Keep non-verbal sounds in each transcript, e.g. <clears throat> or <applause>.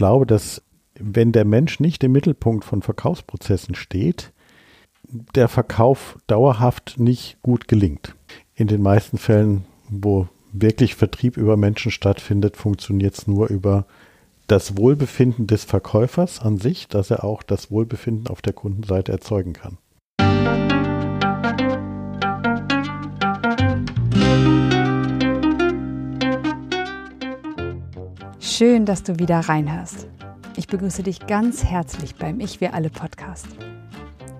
glaube, dass wenn der Mensch nicht im Mittelpunkt von Verkaufsprozessen steht, der Verkauf dauerhaft nicht gut gelingt. In den meisten Fällen, wo wirklich Vertrieb über Menschen stattfindet, funktioniert es nur über das Wohlbefinden des Verkäufers an sich, dass er auch das Wohlbefinden auf der Kundenseite erzeugen kann. Schön, dass du wieder reinhörst. Ich begrüße dich ganz herzlich beim Ich Wir Alle Podcast.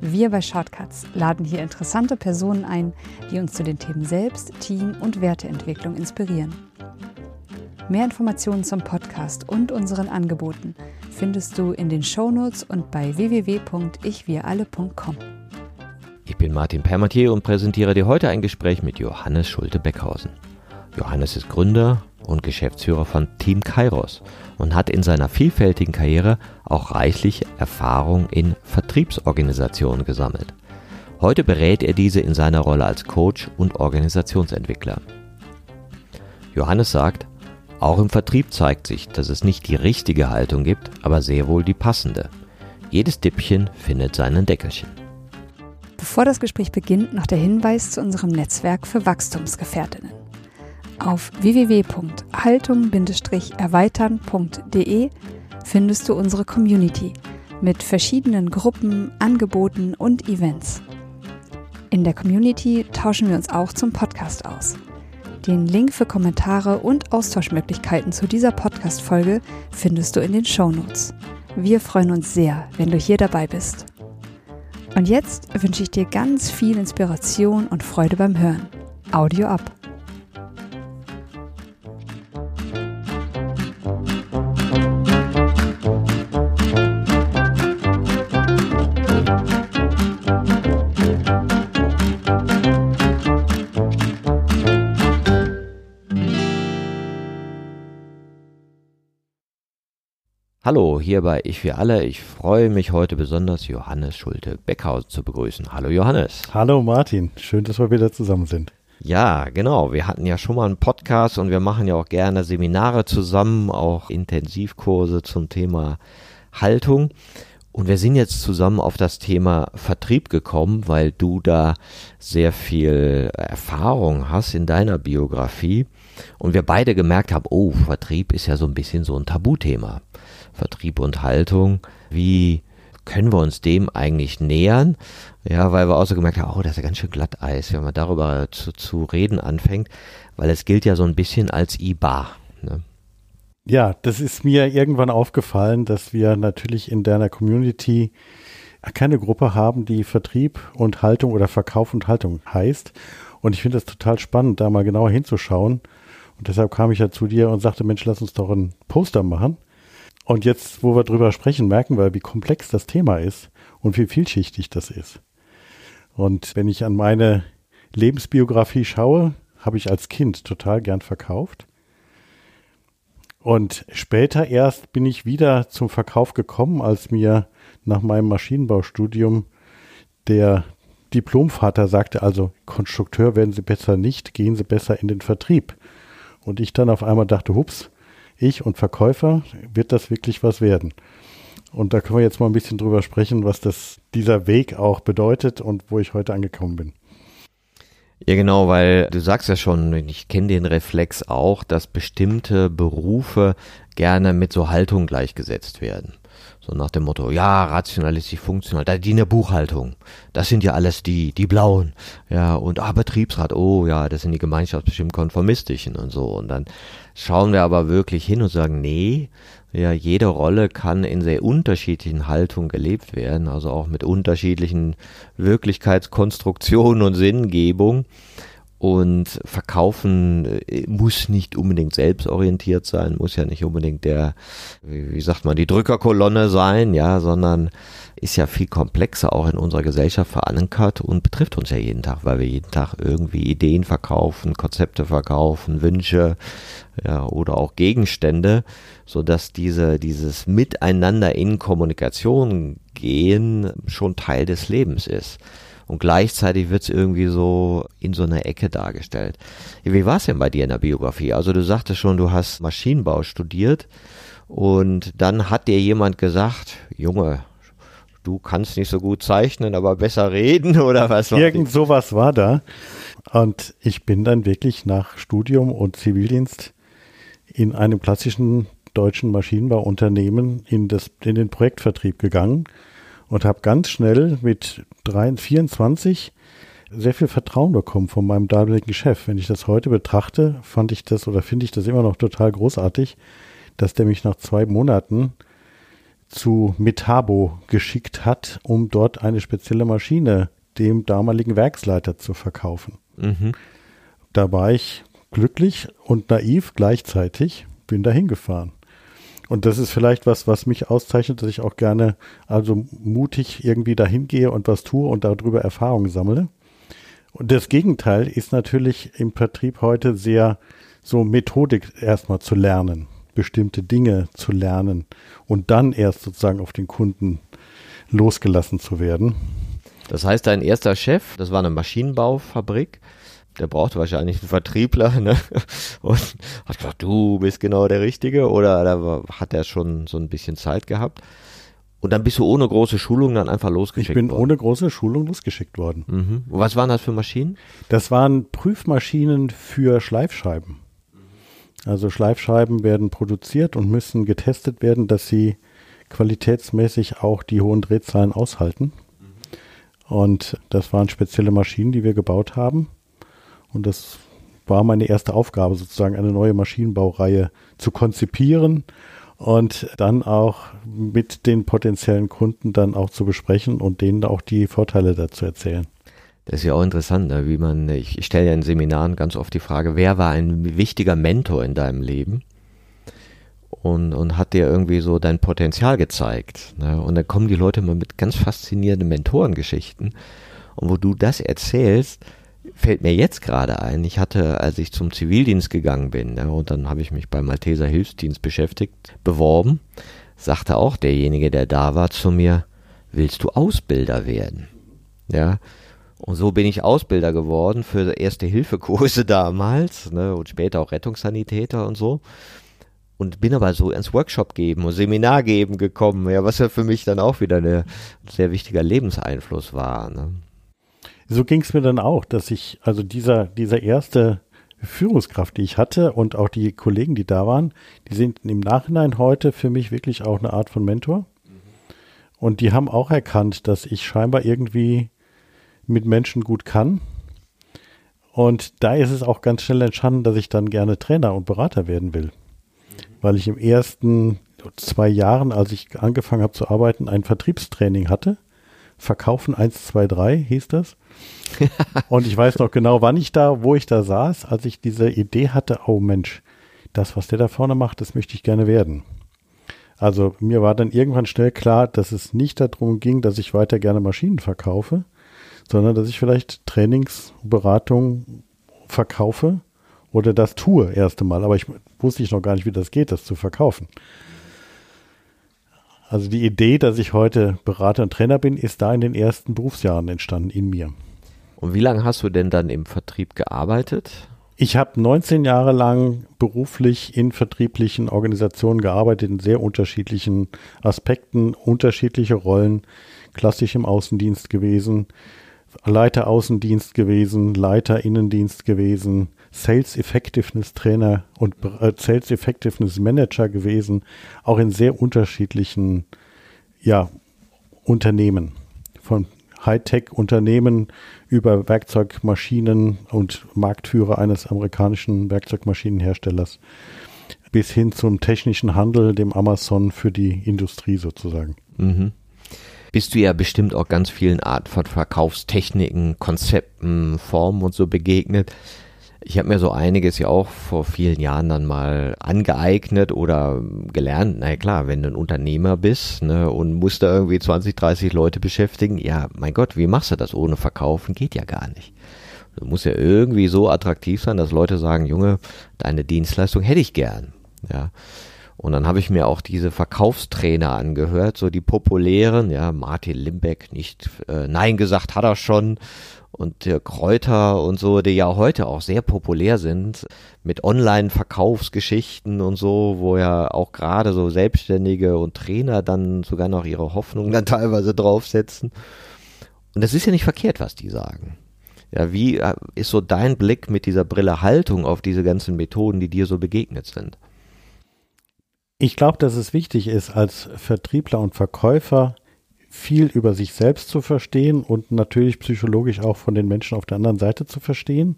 Wir bei Shortcuts laden hier interessante Personen ein, die uns zu den Themen Selbst, Team und Werteentwicklung inspirieren. Mehr Informationen zum Podcast und unseren Angeboten findest du in den Shownotes und bei www.ichwiralle.com. Ich bin Martin Permatier und präsentiere dir heute ein Gespräch mit Johannes Schulte-Beckhausen. Johannes ist Gründer und Geschäftsführer von Team Kairos und hat in seiner vielfältigen Karriere auch reichlich Erfahrung in Vertriebsorganisationen gesammelt. Heute berät er diese in seiner Rolle als Coach und Organisationsentwickler. Johannes sagt, auch im Vertrieb zeigt sich, dass es nicht die richtige Haltung gibt, aber sehr wohl die passende. Jedes Dippchen findet seinen Deckelchen. Bevor das Gespräch beginnt, noch der Hinweis zu unserem Netzwerk für Wachstumsgefährtinnen. Auf www.haltung-erweitern.de findest du unsere Community mit verschiedenen Gruppen, Angeboten und Events. In der Community tauschen wir uns auch zum Podcast aus. Den Link für Kommentare und Austauschmöglichkeiten zu dieser Podcast-Folge findest du in den Show Notes. Wir freuen uns sehr, wenn du hier dabei bist. Und jetzt wünsche ich dir ganz viel Inspiration und Freude beim Hören. Audio ab. Hallo, hier bei Ich für alle. Ich freue mich heute besonders, Johannes Schulte-Beckhausen zu begrüßen. Hallo Johannes. Hallo Martin, schön, dass wir wieder zusammen sind. Ja, genau. Wir hatten ja schon mal einen Podcast und wir machen ja auch gerne Seminare zusammen, auch Intensivkurse zum Thema Haltung. Und wir sind jetzt zusammen auf das Thema Vertrieb gekommen, weil du da sehr viel Erfahrung hast in deiner Biografie und wir beide gemerkt haben, oh, Vertrieb ist ja so ein bisschen so ein Tabuthema. Vertrieb und Haltung, wie können wir uns dem eigentlich nähern? Ja, weil wir auch so gemerkt haben, oh, das ist ja ganz schön Glatteis, wenn man darüber zu, zu reden anfängt, weil es gilt ja so ein bisschen als IBA. Ne? Ja, das ist mir irgendwann aufgefallen, dass wir natürlich in deiner Community keine Gruppe haben, die Vertrieb und Haltung oder Verkauf und Haltung heißt. Und ich finde es total spannend, da mal genauer hinzuschauen. Und deshalb kam ich ja zu dir und sagte, Mensch, lass uns doch ein Poster machen. Und jetzt, wo wir drüber sprechen, merken wir, wie komplex das Thema ist und wie vielschichtig das ist. Und wenn ich an meine Lebensbiografie schaue, habe ich als Kind total gern verkauft. Und später erst bin ich wieder zum Verkauf gekommen, als mir nach meinem Maschinenbaustudium der Diplomvater sagte, also Konstrukteur werden Sie besser nicht, gehen Sie besser in den Vertrieb. Und ich dann auf einmal dachte, hups, ich und Verkäufer, wird das wirklich was werden? Und da können wir jetzt mal ein bisschen drüber sprechen, was das, dieser Weg auch bedeutet und wo ich heute angekommen bin. Ja, genau, weil du sagst ja schon, ich kenne den Reflex auch, dass bestimmte Berufe gerne mit so Haltung gleichgesetzt werden. So nach dem Motto, ja, rationalistisch, funktional, da die in der Buchhaltung, das sind ja alles die, die Blauen, ja, und ah, Betriebsrat, oh ja, das sind die gemeinschaftsbestimmt konformistischen und so. Und dann schauen wir aber wirklich hin und sagen, nee, ja, jede Rolle kann in sehr unterschiedlichen Haltungen gelebt werden, also auch mit unterschiedlichen Wirklichkeitskonstruktionen und Sinngebung. Und Verkaufen äh, muss nicht unbedingt selbstorientiert sein, muss ja nicht unbedingt der, wie sagt man, die Drückerkolonne sein, ja, sondern ist ja viel komplexer auch in unserer Gesellschaft verankert und betrifft uns ja jeden Tag, weil wir jeden Tag irgendwie Ideen verkaufen, Konzepte verkaufen, Wünsche, ja, oder auch Gegenstände, so dass diese, dieses Miteinander in Kommunikation gehen schon Teil des Lebens ist. Und gleichzeitig wird es irgendwie so in so einer Ecke dargestellt. Wie war es denn bei dir in der Biografie? Also du sagtest schon, du hast Maschinenbau studiert Und dann hat dir jemand gesagt, Junge, du kannst nicht so gut zeichnen, aber besser reden <laughs> oder was? Irgend sowas war da. Und ich bin dann wirklich nach Studium und Zivildienst in einem klassischen deutschen Maschinenbauunternehmen in, das, in den Projektvertrieb gegangen und habe ganz schnell mit 3, 24 sehr viel Vertrauen bekommen von meinem damaligen Chef. Wenn ich das heute betrachte, fand ich das oder finde ich das immer noch total großartig, dass der mich nach zwei Monaten zu Metabo geschickt hat, um dort eine spezielle Maschine dem damaligen Werksleiter zu verkaufen. Mhm. Da war ich glücklich und naiv gleichzeitig, bin da hingefahren. Und das ist vielleicht was, was mich auszeichnet, dass ich auch gerne also mutig irgendwie dahin gehe und was tue und darüber Erfahrungen sammle. Und das Gegenteil ist natürlich im Vertrieb heute sehr so Methodik erstmal zu lernen, bestimmte Dinge zu lernen und dann erst sozusagen auf den Kunden losgelassen zu werden. Das heißt, dein erster Chef, das war eine Maschinenbaufabrik, der brauchte wahrscheinlich einen Vertriebler <laughs> ne? und hat gesagt, du bist genau der Richtige oder da hat er schon so ein bisschen Zeit gehabt. Und dann bist du ohne große Schulung dann einfach losgeschickt worden? Ich bin worden. ohne große Schulung losgeschickt worden. Mhm. Was waren das für Maschinen? Das waren Prüfmaschinen für Schleifscheiben. Also Schleifscheiben werden produziert und müssen getestet werden, dass sie qualitätsmäßig auch die hohen Drehzahlen aushalten. Und das waren spezielle Maschinen, die wir gebaut haben. Und das war meine erste Aufgabe, sozusagen eine neue Maschinenbaureihe zu konzipieren und dann auch mit den potenziellen Kunden dann auch zu besprechen und denen auch die Vorteile dazu erzählen. Das ist ja auch interessant, ne? wie man, ich, stelle ja in Seminaren ganz oft die Frage, wer war ein wichtiger Mentor in deinem Leben? Und, und hat dir irgendwie so dein Potenzial gezeigt. Ne? Und dann kommen die Leute mal mit ganz faszinierenden Mentorengeschichten. Und wo du das erzählst, fällt mir jetzt gerade ein, ich hatte, als ich zum Zivildienst gegangen bin, ja, und dann habe ich mich beim Malteser Hilfsdienst beschäftigt, beworben, sagte auch derjenige, der da war, zu mir, willst du Ausbilder werden? Ja, und so bin ich Ausbilder geworden für erste Hilfekurse <laughs> damals, ne, und später auch Rettungssanitäter und so. Und bin aber so ins Workshop geben und Seminar geben gekommen, ja, was ja für mich dann auch wieder ein sehr wichtiger Lebenseinfluss war. Ne so ging es mir dann auch, dass ich, also dieser, dieser erste Führungskraft, die ich hatte und auch die Kollegen, die da waren, die sind im Nachhinein heute für mich wirklich auch eine Art von Mentor. Und die haben auch erkannt, dass ich scheinbar irgendwie mit Menschen gut kann. Und da ist es auch ganz schnell entstanden, dass ich dann gerne Trainer und Berater werden will. Weil ich im ersten zwei Jahren, als ich angefangen habe zu arbeiten, ein Vertriebstraining hatte. Verkaufen 1, 2, 3 hieß das. <laughs> und ich weiß noch genau, wann ich da, wo ich da saß, als ich diese Idee hatte, oh Mensch, das, was der da vorne macht, das möchte ich gerne werden. Also mir war dann irgendwann schnell klar, dass es nicht darum ging, dass ich weiter gerne Maschinen verkaufe, sondern dass ich vielleicht Trainingsberatung verkaufe oder das tue erste Mal. Aber ich wusste ich noch gar nicht, wie das geht, das zu verkaufen. Also die Idee, dass ich heute Berater und Trainer bin, ist da in den ersten Berufsjahren entstanden in mir. Und wie lange hast du denn dann im Vertrieb gearbeitet? Ich habe 19 Jahre lang beruflich in vertrieblichen Organisationen gearbeitet, in sehr unterschiedlichen Aspekten, unterschiedliche Rollen, klassisch im Außendienst gewesen, Leiter Außendienst gewesen, Leiter Innendienst gewesen, Sales Effectiveness Trainer und äh, Sales Effectiveness Manager gewesen, auch in sehr unterschiedlichen ja, Unternehmen, von Hightech-Unternehmen über Werkzeugmaschinen und Marktführer eines amerikanischen Werkzeugmaschinenherstellers bis hin zum technischen Handel, dem Amazon für die Industrie sozusagen. Mhm. Bist du ja bestimmt auch ganz vielen Arten von Verkaufstechniken, Konzepten, Formen und so begegnet. Ich habe mir so einiges ja auch vor vielen Jahren dann mal angeeignet oder gelernt. Na ja, klar, wenn du ein Unternehmer bist ne, und musst da irgendwie 20, 30 Leute beschäftigen, ja, mein Gott, wie machst du das ohne Verkaufen? Geht ja gar nicht. Du musst ja irgendwie so attraktiv sein, dass Leute sagen, Junge, deine Dienstleistung hätte ich gern. Ja. Und dann habe ich mir auch diese Verkaufstrainer angehört, so die populären, ja, Martin Limbeck nicht äh, Nein gesagt hat er schon und der Kräuter und so, die ja heute auch sehr populär sind mit Online-Verkaufsgeschichten und so, wo ja auch gerade so Selbstständige und Trainer dann sogar noch ihre Hoffnung dann teilweise draufsetzen. Und das ist ja nicht verkehrt, was die sagen. Ja, wie äh, ist so dein Blick mit dieser Brille Haltung auf diese ganzen Methoden, die dir so begegnet sind? Ich glaube, dass es wichtig ist, als Vertriebler und Verkäufer viel über sich selbst zu verstehen und natürlich psychologisch auch von den Menschen auf der anderen Seite zu verstehen.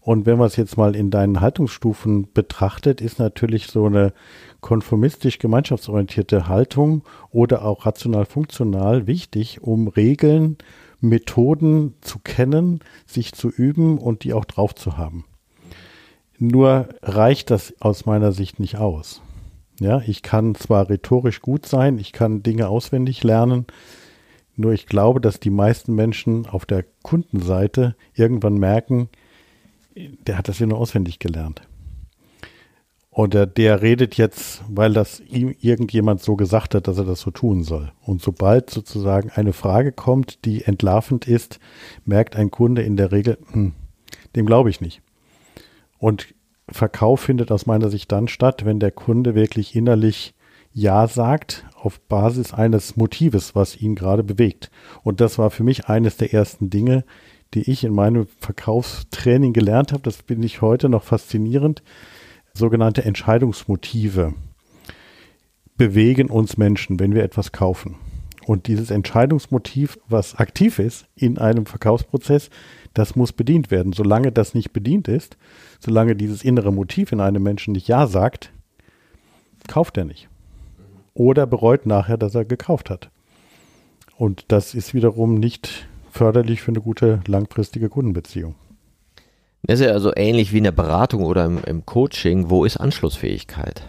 Und wenn man es jetzt mal in deinen Haltungsstufen betrachtet, ist natürlich so eine konformistisch gemeinschaftsorientierte Haltung oder auch rational funktional wichtig, um Regeln, Methoden zu kennen, sich zu üben und die auch drauf zu haben. Nur reicht das aus meiner Sicht nicht aus. Ja, ich kann zwar rhetorisch gut sein, ich kann Dinge auswendig lernen, nur ich glaube, dass die meisten Menschen auf der Kundenseite irgendwann merken, der hat das ja nur auswendig gelernt. Oder der redet jetzt, weil das ihm irgendjemand so gesagt hat, dass er das so tun soll. Und sobald sozusagen eine Frage kommt, die entlarvend ist, merkt ein Kunde in der Regel, hm, dem glaube ich nicht. Und Verkauf findet aus meiner Sicht dann statt, wenn der Kunde wirklich innerlich Ja sagt auf Basis eines Motives, was ihn gerade bewegt. Und das war für mich eines der ersten Dinge, die ich in meinem Verkaufstraining gelernt habe. Das bin ich heute noch faszinierend. Sogenannte Entscheidungsmotive bewegen uns Menschen, wenn wir etwas kaufen. Und dieses Entscheidungsmotiv, was aktiv ist in einem Verkaufsprozess, das muss bedient werden. Solange das nicht bedient ist, solange dieses innere Motiv in einem Menschen nicht Ja sagt, kauft er nicht. Oder bereut nachher, dass er gekauft hat. Und das ist wiederum nicht förderlich für eine gute langfristige Kundenbeziehung. Das ist ja also ähnlich wie in der Beratung oder im, im Coaching. Wo ist Anschlussfähigkeit?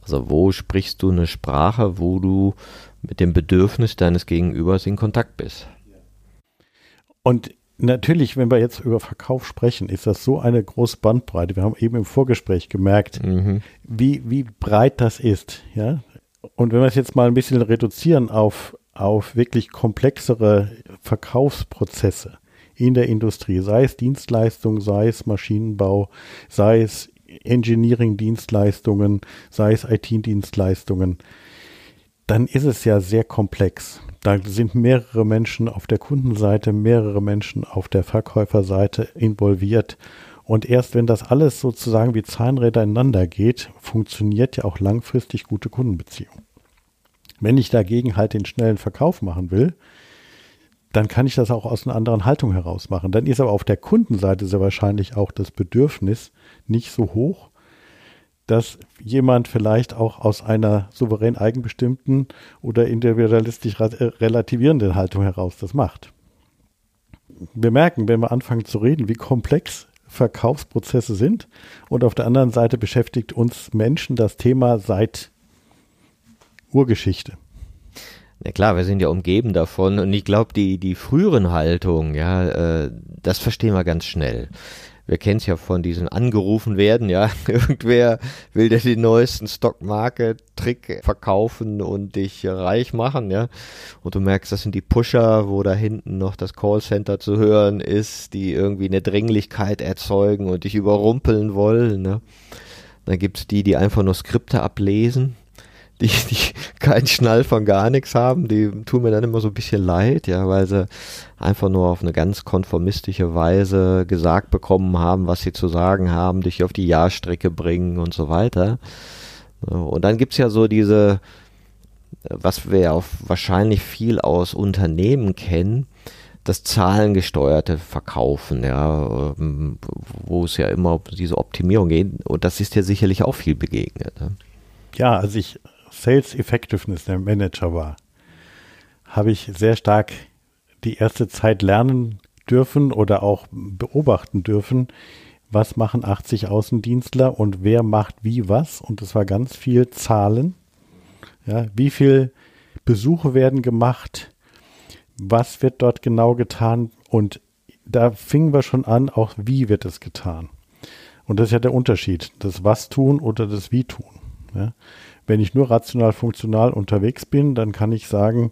Also wo sprichst du eine Sprache, wo du mit dem Bedürfnis deines Gegenübers in Kontakt bist? Und natürlich, wenn wir jetzt über Verkauf sprechen, ist das so eine große Bandbreite. Wir haben eben im Vorgespräch gemerkt, mhm. wie, wie breit das ist. Ja? Und wenn wir es jetzt mal ein bisschen reduzieren auf, auf wirklich komplexere Verkaufsprozesse in der Industrie, sei es Dienstleistung, sei es Maschinenbau, sei es Engineering-Dienstleistungen, sei es IT-Dienstleistungen, dann ist es ja sehr komplex. Da sind mehrere Menschen auf der Kundenseite, mehrere Menschen auf der Verkäuferseite involviert. Und erst wenn das alles sozusagen wie Zahnräder ineinander geht, funktioniert ja auch langfristig gute Kundenbeziehung. Wenn ich dagegen halt den schnellen Verkauf machen will, dann kann ich das auch aus einer anderen Haltung heraus machen. Dann ist aber auf der Kundenseite sehr wahrscheinlich auch das Bedürfnis nicht so hoch, dass jemand vielleicht auch aus einer souverän eigenbestimmten oder individualistisch relativierenden Haltung heraus das macht. Wir merken, wenn wir anfangen zu reden, wie komplex Verkaufsprozesse sind und auf der anderen Seite beschäftigt uns Menschen das Thema seit Urgeschichte. Na klar, wir sind ja umgeben davon und ich glaube, die, die früheren Haltungen, ja, äh, das verstehen wir ganz schnell wir kennen es ja von diesen angerufen werden, ja, <laughs> irgendwer will dir den neuesten Stock-Market-Trick verkaufen und dich reich machen, ja, und du merkst, das sind die Pusher, wo da hinten noch das Callcenter zu hören ist, die irgendwie eine Dringlichkeit erzeugen und dich überrumpeln wollen, ne. Dann gibt's die, die einfach nur Skripte ablesen, die, die keinen Schnall von gar nichts haben, die tun mir dann immer so ein bisschen leid, ja, weil sie einfach nur auf eine ganz konformistische Weise gesagt bekommen haben, was sie zu sagen haben, dich auf die Jahrstrecke bringen und so weiter. Und dann gibt's ja so diese, was wir ja auch wahrscheinlich viel aus Unternehmen kennen, das zahlengesteuerte Verkaufen, ja, ähm, wo es ja immer um diese Optimierung geht. Und das ist ja sicherlich auch viel begegnet. Ne? Ja, also ich Sales Effectiveness der Manager war, habe ich sehr stark die erste Zeit lernen dürfen oder auch beobachten dürfen, was machen 80 Außendienstler und wer macht wie was. Und es war ganz viel Zahlen. Ja, wie viel Besuche werden gemacht? Was wird dort genau getan? Und da fingen wir schon an, auch wie wird es getan. Und das ist ja der Unterschied, das Was tun oder das Wie tun. Ja? Wenn ich nur rational funktional unterwegs bin, dann kann ich sagen,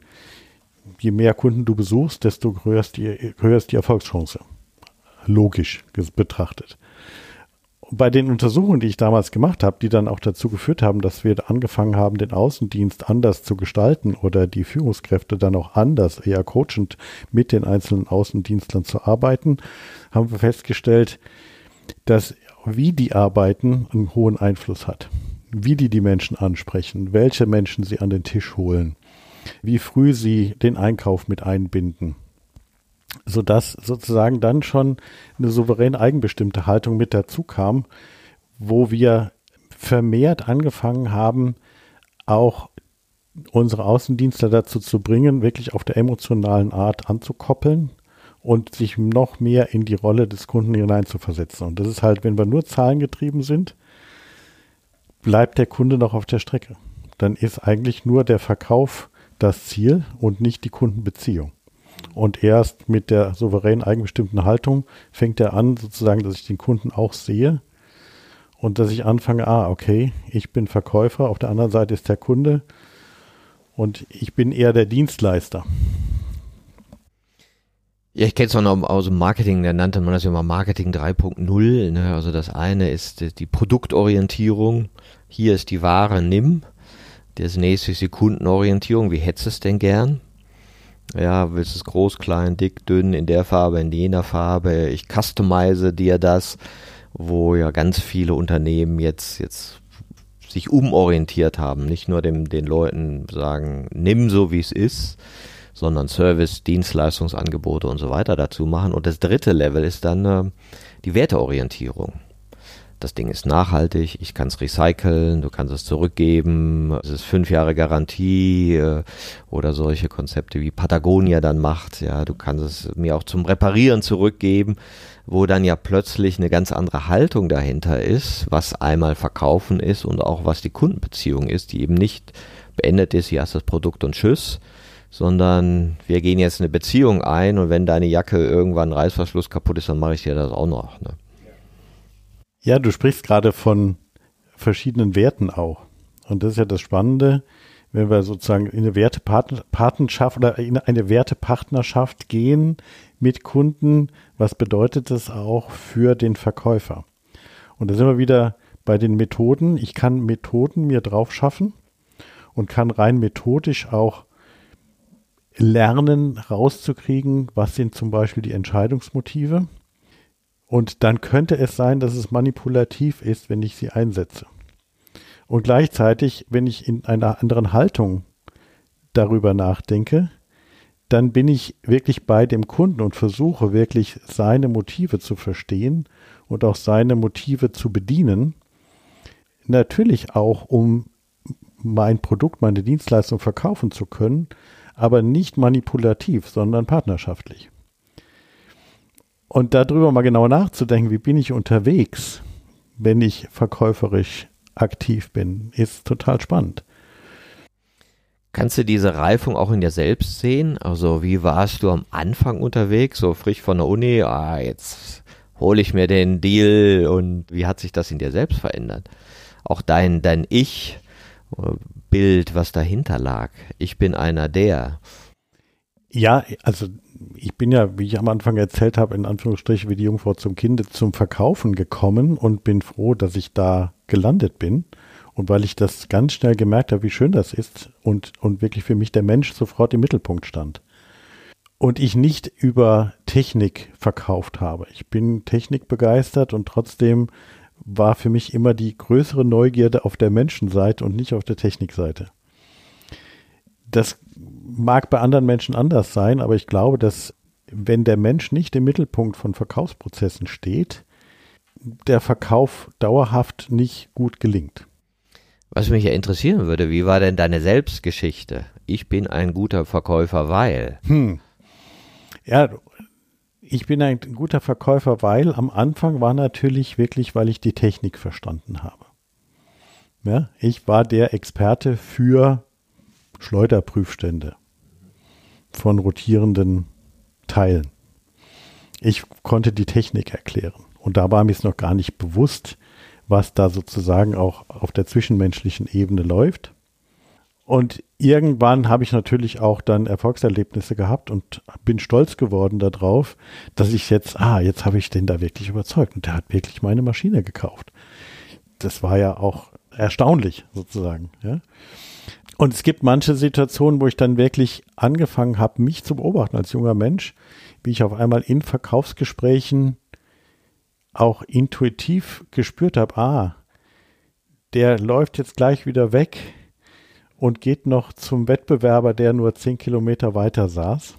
je mehr Kunden du besuchst, desto höher ist die, höher ist die Erfolgschance. Logisch betrachtet. Bei den Untersuchungen, die ich damals gemacht habe, die dann auch dazu geführt haben, dass wir angefangen haben, den Außendienst anders zu gestalten oder die Führungskräfte dann auch anders, eher coachend mit den einzelnen Außendienstlern zu arbeiten, haben wir festgestellt, dass wie die arbeiten einen hohen Einfluss hat. Wie die die Menschen ansprechen, welche Menschen sie an den Tisch holen, wie früh sie den Einkauf mit einbinden, sodass sozusagen dann schon eine souverän eigenbestimmte Haltung mit dazu kam, wo wir vermehrt angefangen haben, auch unsere Außendienstler dazu zu bringen, wirklich auf der emotionalen Art anzukoppeln und sich noch mehr in die Rolle des Kunden hineinzuversetzen. Und das ist halt, wenn wir nur zahlengetrieben sind, bleibt der Kunde noch auf der Strecke. Dann ist eigentlich nur der Verkauf das Ziel und nicht die Kundenbeziehung. Und erst mit der souverän eigenbestimmten Haltung fängt er an, sozusagen, dass ich den Kunden auch sehe und dass ich anfange, ah, okay, ich bin Verkäufer, auf der anderen Seite ist der Kunde und ich bin eher der Dienstleister. Ja, ich kenne es noch aus dem Marketing, da nannte man das ja immer Marketing 3.0. Ne? Also das eine ist die Produktorientierung. Hier ist die Ware, nimm. Das nächste ist die Kundenorientierung. Wie hättest du es denn gern? Ja, willst du es groß, klein, dick, dünn, in der Farbe, in jener Farbe? Ich customize dir das, wo ja ganz viele Unternehmen jetzt, jetzt sich umorientiert haben. Nicht nur dem, den Leuten sagen, nimm so wie es ist, sondern Service, Dienstleistungsangebote und so weiter dazu machen. Und das dritte Level ist dann äh, die Werteorientierung. Das Ding ist nachhaltig, ich kann es recyceln, du kannst es zurückgeben, es ist fünf Jahre Garantie äh, oder solche Konzepte wie Patagonia dann macht, ja, du kannst es mir auch zum Reparieren zurückgeben, wo dann ja plötzlich eine ganz andere Haltung dahinter ist, was einmal verkaufen ist und auch was die Kundenbeziehung ist, die eben nicht beendet ist, hier hast das Produkt und tschüss, sondern wir gehen jetzt eine Beziehung ein und wenn deine Jacke irgendwann Reißverschluss kaputt ist, dann mache ich dir das auch noch. Ne? Ja, du sprichst gerade von verschiedenen Werten auch. Und das ist ja das Spannende, wenn wir sozusagen in eine Wertepartnerschaft oder in eine Wertepartnerschaft gehen mit Kunden, was bedeutet das auch für den Verkäufer? Und da sind wir wieder bei den Methoden. Ich kann Methoden mir drauf schaffen und kann rein methodisch auch lernen rauszukriegen, was sind zum Beispiel die Entscheidungsmotive. Und dann könnte es sein, dass es manipulativ ist, wenn ich sie einsetze. Und gleichzeitig, wenn ich in einer anderen Haltung darüber nachdenke, dann bin ich wirklich bei dem Kunden und versuche wirklich seine Motive zu verstehen und auch seine Motive zu bedienen. Natürlich auch, um mein Produkt, meine Dienstleistung verkaufen zu können, aber nicht manipulativ, sondern partnerschaftlich. Und darüber mal genau nachzudenken, wie bin ich unterwegs, wenn ich verkäuferisch aktiv bin, ist total spannend. Kannst du diese Reifung auch in dir selbst sehen? Also wie warst du am Anfang unterwegs, so frisch von der Uni, ah, jetzt hole ich mir den Deal und wie hat sich das in dir selbst verändert? Auch dein, dein Ich, Bild, was dahinter lag. Ich bin einer der. Ja, also ich bin ja, wie ich am Anfang erzählt habe, in Anführungsstrichen wie die Jungfrau zum Kinde zum Verkaufen gekommen und bin froh, dass ich da gelandet bin. Und weil ich das ganz schnell gemerkt habe, wie schön das ist und, und wirklich für mich der Mensch sofort im Mittelpunkt stand. Und ich nicht über Technik verkauft habe. Ich bin technikbegeistert und trotzdem war für mich immer die größere Neugierde auf der Menschenseite und nicht auf der Technikseite. Das mag bei anderen Menschen anders sein, aber ich glaube, dass wenn der Mensch nicht im Mittelpunkt von Verkaufsprozessen steht, der Verkauf dauerhaft nicht gut gelingt. Was mich ja interessieren würde, wie war denn deine Selbstgeschichte? Ich bin ein guter Verkäufer, weil. Hm. Ja, ich bin ein guter Verkäufer, weil am Anfang war natürlich wirklich, weil ich die Technik verstanden habe. Ja, ich war der Experte für Schleuderprüfstände von rotierenden Teilen. Ich konnte die Technik erklären. Und da war mir es noch gar nicht bewusst, was da sozusagen auch auf der zwischenmenschlichen Ebene läuft. Und irgendwann habe ich natürlich auch dann Erfolgserlebnisse gehabt und bin stolz geworden darauf, dass ich jetzt, ah, jetzt habe ich den da wirklich überzeugt und der hat wirklich meine Maschine gekauft. Das war ja auch erstaunlich sozusagen. Ja. Und es gibt manche Situationen, wo ich dann wirklich angefangen habe, mich zu beobachten als junger Mensch, wie ich auf einmal in Verkaufsgesprächen auch intuitiv gespürt habe, ah, der läuft jetzt gleich wieder weg und geht noch zum Wettbewerber, der nur zehn Kilometer weiter saß.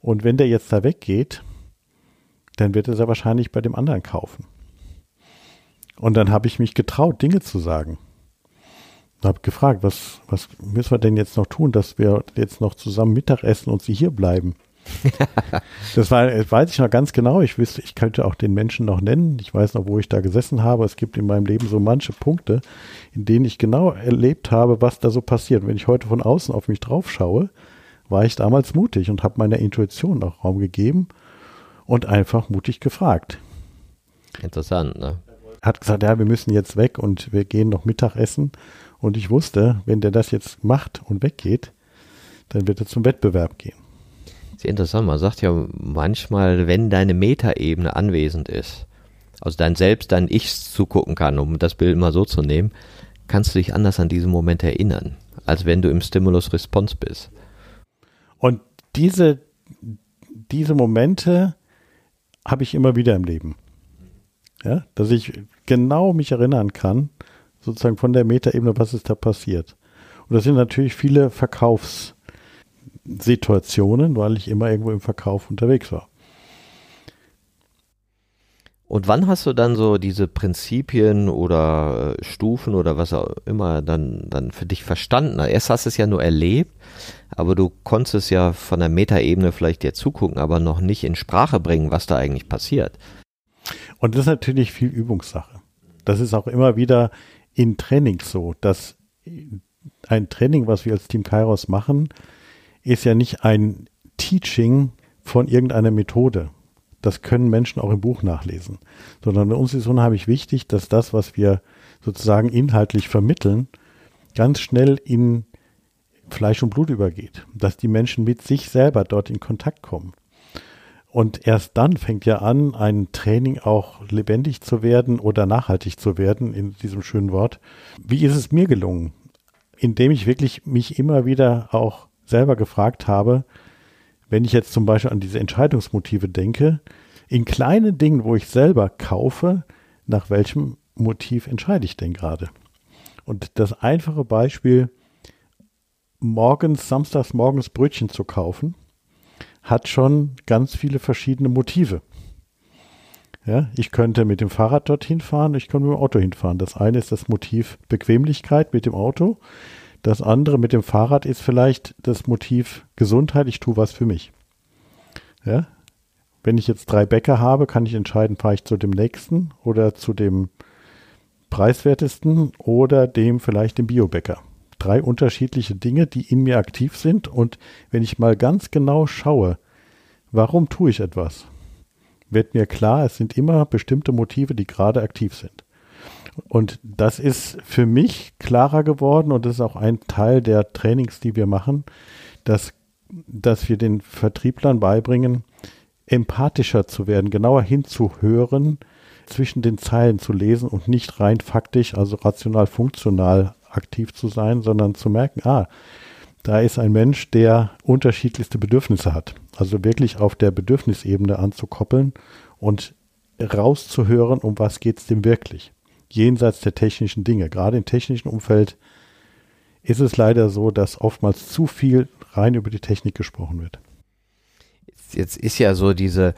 Und wenn der jetzt da weggeht, dann wird er sehr wahrscheinlich bei dem anderen kaufen. Und dann habe ich mich getraut, Dinge zu sagen. Und habe gefragt, was, was müssen wir denn jetzt noch tun, dass wir jetzt noch zusammen Mittag essen und sie hier bleiben? <laughs> das war, weiß ich noch ganz genau. Ich wüsste, ich könnte auch den Menschen noch nennen. Ich weiß noch, wo ich da gesessen habe. Es gibt in meinem Leben so manche Punkte, in denen ich genau erlebt habe, was da so passiert. Wenn ich heute von außen auf mich drauf schaue, war ich damals mutig und habe meiner Intuition auch Raum gegeben und einfach mutig gefragt. Interessant, ne? Hat gesagt, ja, wir müssen jetzt weg und wir gehen noch Mittagessen. Und ich wusste, wenn der das jetzt macht und weggeht, dann wird er zum Wettbewerb gehen. Sehr interessant. Man sagt ja manchmal, wenn deine Metaebene anwesend ist, also dein Selbst, dein Ich zugucken kann, um das Bild mal so zu nehmen, kannst du dich anders an diesen Moment erinnern, als wenn du im Stimulus-Response bist. Und diese, diese Momente habe ich immer wieder im Leben. Ja, dass ich genau mich erinnern kann, sozusagen von der Metaebene, was ist da passiert. Und das sind natürlich viele Verkaufs- Situationen, weil ich immer irgendwo im Verkauf unterwegs war. Und wann hast du dann so diese Prinzipien oder äh, Stufen oder was auch immer dann, dann für dich verstanden? Erst hast du es ja nur erlebt, aber du konntest es ja von der Metaebene vielleicht dir zugucken, aber noch nicht in Sprache bringen, was da eigentlich passiert. Und das ist natürlich viel Übungssache. Das ist auch immer wieder in Trainings so, dass ein Training, was wir als Team Kairos machen, ist ja nicht ein Teaching von irgendeiner Methode. Das können Menschen auch im Buch nachlesen. Sondern uns ist unheimlich wichtig, dass das, was wir sozusagen inhaltlich vermitteln, ganz schnell in Fleisch und Blut übergeht. Dass die Menschen mit sich selber dort in Kontakt kommen. Und erst dann fängt ja an, ein Training auch lebendig zu werden oder nachhaltig zu werden, in diesem schönen Wort. Wie ist es mir gelungen? Indem ich wirklich mich immer wieder auch selber gefragt habe, wenn ich jetzt zum Beispiel an diese Entscheidungsmotive denke, in kleinen Dingen, wo ich selber kaufe, nach welchem Motiv entscheide ich denn gerade? Und das einfache Beispiel, morgens, samstags morgens Brötchen zu kaufen, hat schon ganz viele verschiedene Motive. Ja, ich könnte mit dem Fahrrad dorthin fahren, ich könnte mit dem Auto hinfahren. Das eine ist das Motiv Bequemlichkeit mit dem Auto. Das andere mit dem Fahrrad ist vielleicht das Motiv Gesundheit, ich tue was für mich. Ja? Wenn ich jetzt drei Bäcker habe, kann ich entscheiden, fahre ich zu dem nächsten oder zu dem preiswertesten oder dem vielleicht dem Biobäcker. Drei unterschiedliche Dinge, die in mir aktiv sind und wenn ich mal ganz genau schaue, warum tue ich etwas, wird mir klar, es sind immer bestimmte Motive, die gerade aktiv sind. Und das ist für mich klarer geworden und das ist auch ein Teil der Trainings, die wir machen, dass, dass wir den Vertrieblern beibringen, empathischer zu werden, genauer hinzuhören, zwischen den Zeilen zu lesen und nicht rein faktisch, also rational funktional aktiv zu sein, sondern zu merken, ah, da ist ein Mensch, der unterschiedlichste Bedürfnisse hat. Also wirklich auf der Bedürfnisebene anzukoppeln und rauszuhören, um was geht es dem wirklich jenseits der technischen Dinge. Gerade im technischen Umfeld ist es leider so, dass oftmals zu viel rein über die Technik gesprochen wird. Jetzt ist ja so diese,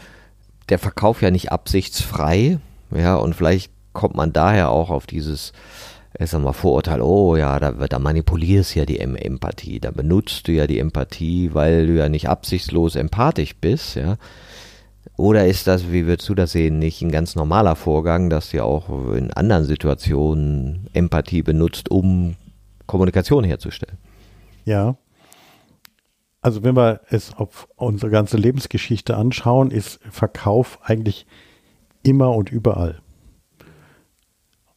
der Verkauf ja nicht absichtsfrei, ja, und vielleicht kommt man daher auch auf dieses, ich sag mal, Vorurteil, oh ja, da, da manipulierst ja die Empathie, da benutzt du ja die Empathie, weil du ja nicht absichtslos empathisch bist, ja. Oder ist das, wie würdest du das sehen, nicht ein ganz normaler Vorgang, dass ihr auch in anderen Situationen Empathie benutzt, um Kommunikation herzustellen? Ja. Also wenn wir es auf unsere ganze Lebensgeschichte anschauen, ist Verkauf eigentlich immer und überall.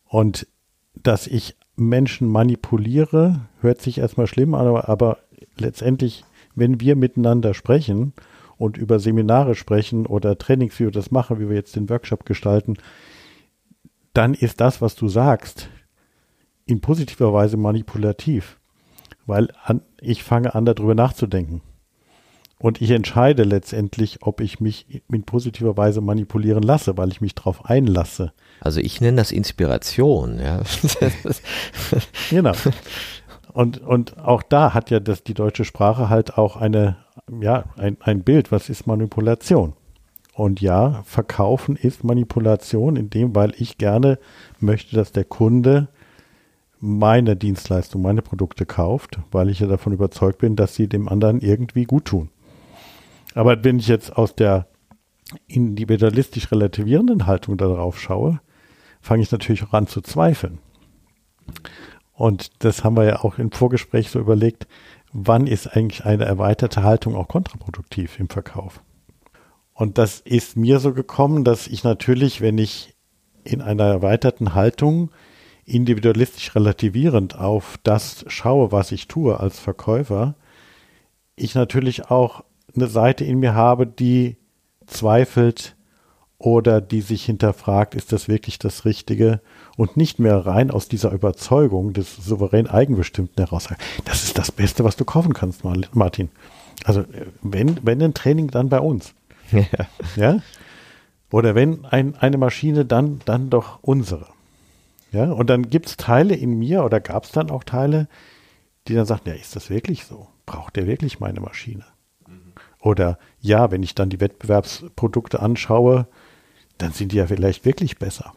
Und dass ich Menschen manipuliere, hört sich erstmal schlimm an, aber, aber letztendlich, wenn wir miteinander sprechen und über Seminare sprechen oder Trainings, wie wir das machen, wie wir jetzt den Workshop gestalten, dann ist das, was du sagst, in positiver Weise manipulativ, weil an, ich fange an, darüber nachzudenken. Und ich entscheide letztendlich, ob ich mich in positiver Weise manipulieren lasse, weil ich mich darauf einlasse. Also ich nenne das Inspiration, ja. <laughs> <laughs> genau. Und, und auch da hat ja das, die deutsche Sprache halt auch eine, ja, ein, ein Bild, was ist Manipulation? Und ja, verkaufen ist Manipulation, in dem, weil ich gerne möchte, dass der Kunde meine Dienstleistung, meine Produkte kauft, weil ich ja davon überzeugt bin, dass sie dem anderen irgendwie gut tun. Aber wenn ich jetzt aus der individualistisch relativierenden Haltung darauf schaue, fange ich natürlich auch an zu zweifeln. Und das haben wir ja auch im Vorgespräch so überlegt, wann ist eigentlich eine erweiterte Haltung auch kontraproduktiv im Verkauf? Und das ist mir so gekommen, dass ich natürlich, wenn ich in einer erweiterten Haltung individualistisch relativierend auf das schaue, was ich tue als Verkäufer, ich natürlich auch eine Seite in mir habe, die zweifelt oder die sich hinterfragt, ist das wirklich das Richtige und nicht mehr rein aus dieser Überzeugung des souverän Eigenbestimmten heraus sagt, das ist das Beste, was du kaufen kannst, Martin. Also wenn, wenn ein Training, dann bei uns. <laughs> Ja. ja? Oder wenn ein, eine Maschine, dann, dann doch unsere. Ja, und dann gibt es Teile in mir oder gab es dann auch Teile, die dann sagten, ja, ist das wirklich so? Braucht der wirklich meine Maschine? Oder ja, wenn ich dann die Wettbewerbsprodukte anschaue, dann sind die ja vielleicht wirklich besser.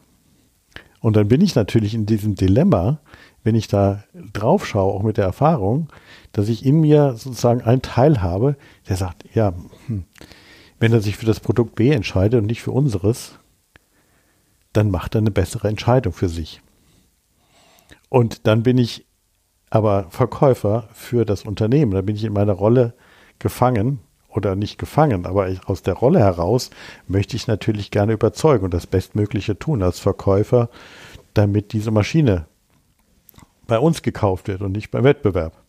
Und dann bin ich natürlich in diesem Dilemma, wenn ich da drauf schaue, auch mit der Erfahrung, dass ich in mir sozusagen einen Teil habe, der sagt, ja, hm, wenn er sich für das Produkt B entscheidet und nicht für unseres, dann macht er eine bessere Entscheidung für sich. Und dann bin ich aber Verkäufer für das Unternehmen. Da bin ich in meiner Rolle gefangen oder nicht gefangen, aber ich, aus der Rolle heraus möchte ich natürlich gerne überzeugen und das Bestmögliche tun als Verkäufer, damit diese Maschine bei uns gekauft wird und nicht beim Wettbewerb.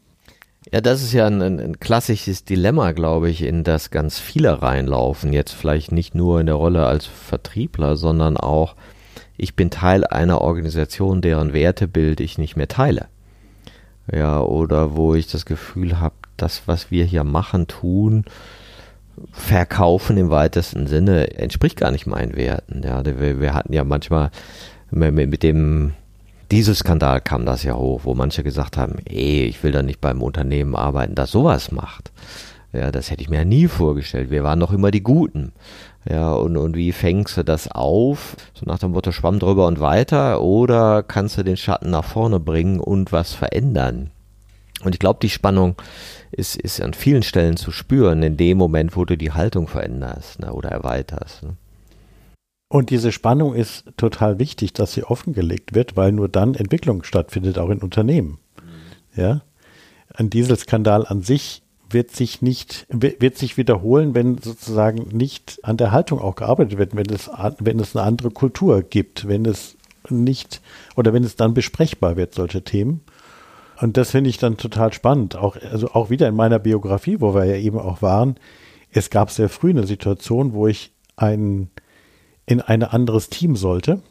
Ja, das ist ja ein, ein, klassisches Dilemma, glaube ich, in das ganz viele reinlaufen. Jetzt vielleicht nicht nur in der Rolle als Vertriebler, sondern auch, ich bin Teil einer Organisation, deren Wertebild ich nicht mehr teile. Ja, oder wo ich das Gefühl habe, das, was wir hier machen, tun, verkaufen im weitesten Sinne, entspricht gar nicht meinen Werten. Ja, wir, wir hatten ja manchmal mit, dem Dieselskandal kam das ja hoch, wo manche gesagt haben, ey, ich will da nicht beim Unternehmen arbeiten, das sowas macht. Ja, das hätte ich mir ja nie vorgestellt. Wir waren doch immer die Guten. Ja, und, und wie fängst du das auf? So nach dem Motto Schwamm drüber und weiter oder kannst du den Schatten nach vorne bringen und was verändern? Und ich glaube, die Spannung ist, ist an vielen Stellen zu spüren, in dem Moment, wo du die Haltung veränderst ne, oder erweiterst. Ne. Und diese Spannung ist total wichtig, dass sie offengelegt wird, weil nur dann Entwicklung stattfindet, auch in Unternehmen. Mhm. Ja. Ein Dieselskandal an sich wird sich nicht, wird sich wiederholen, wenn sozusagen nicht an der Haltung auch gearbeitet wird, wenn es, wenn es eine andere Kultur gibt, wenn es nicht, oder wenn es dann besprechbar wird, solche Themen. Und das finde ich dann total spannend. Auch, also auch wieder in meiner Biografie, wo wir ja eben auch waren. Es gab sehr früh eine Situation, wo ich ein, in ein anderes Team sollte.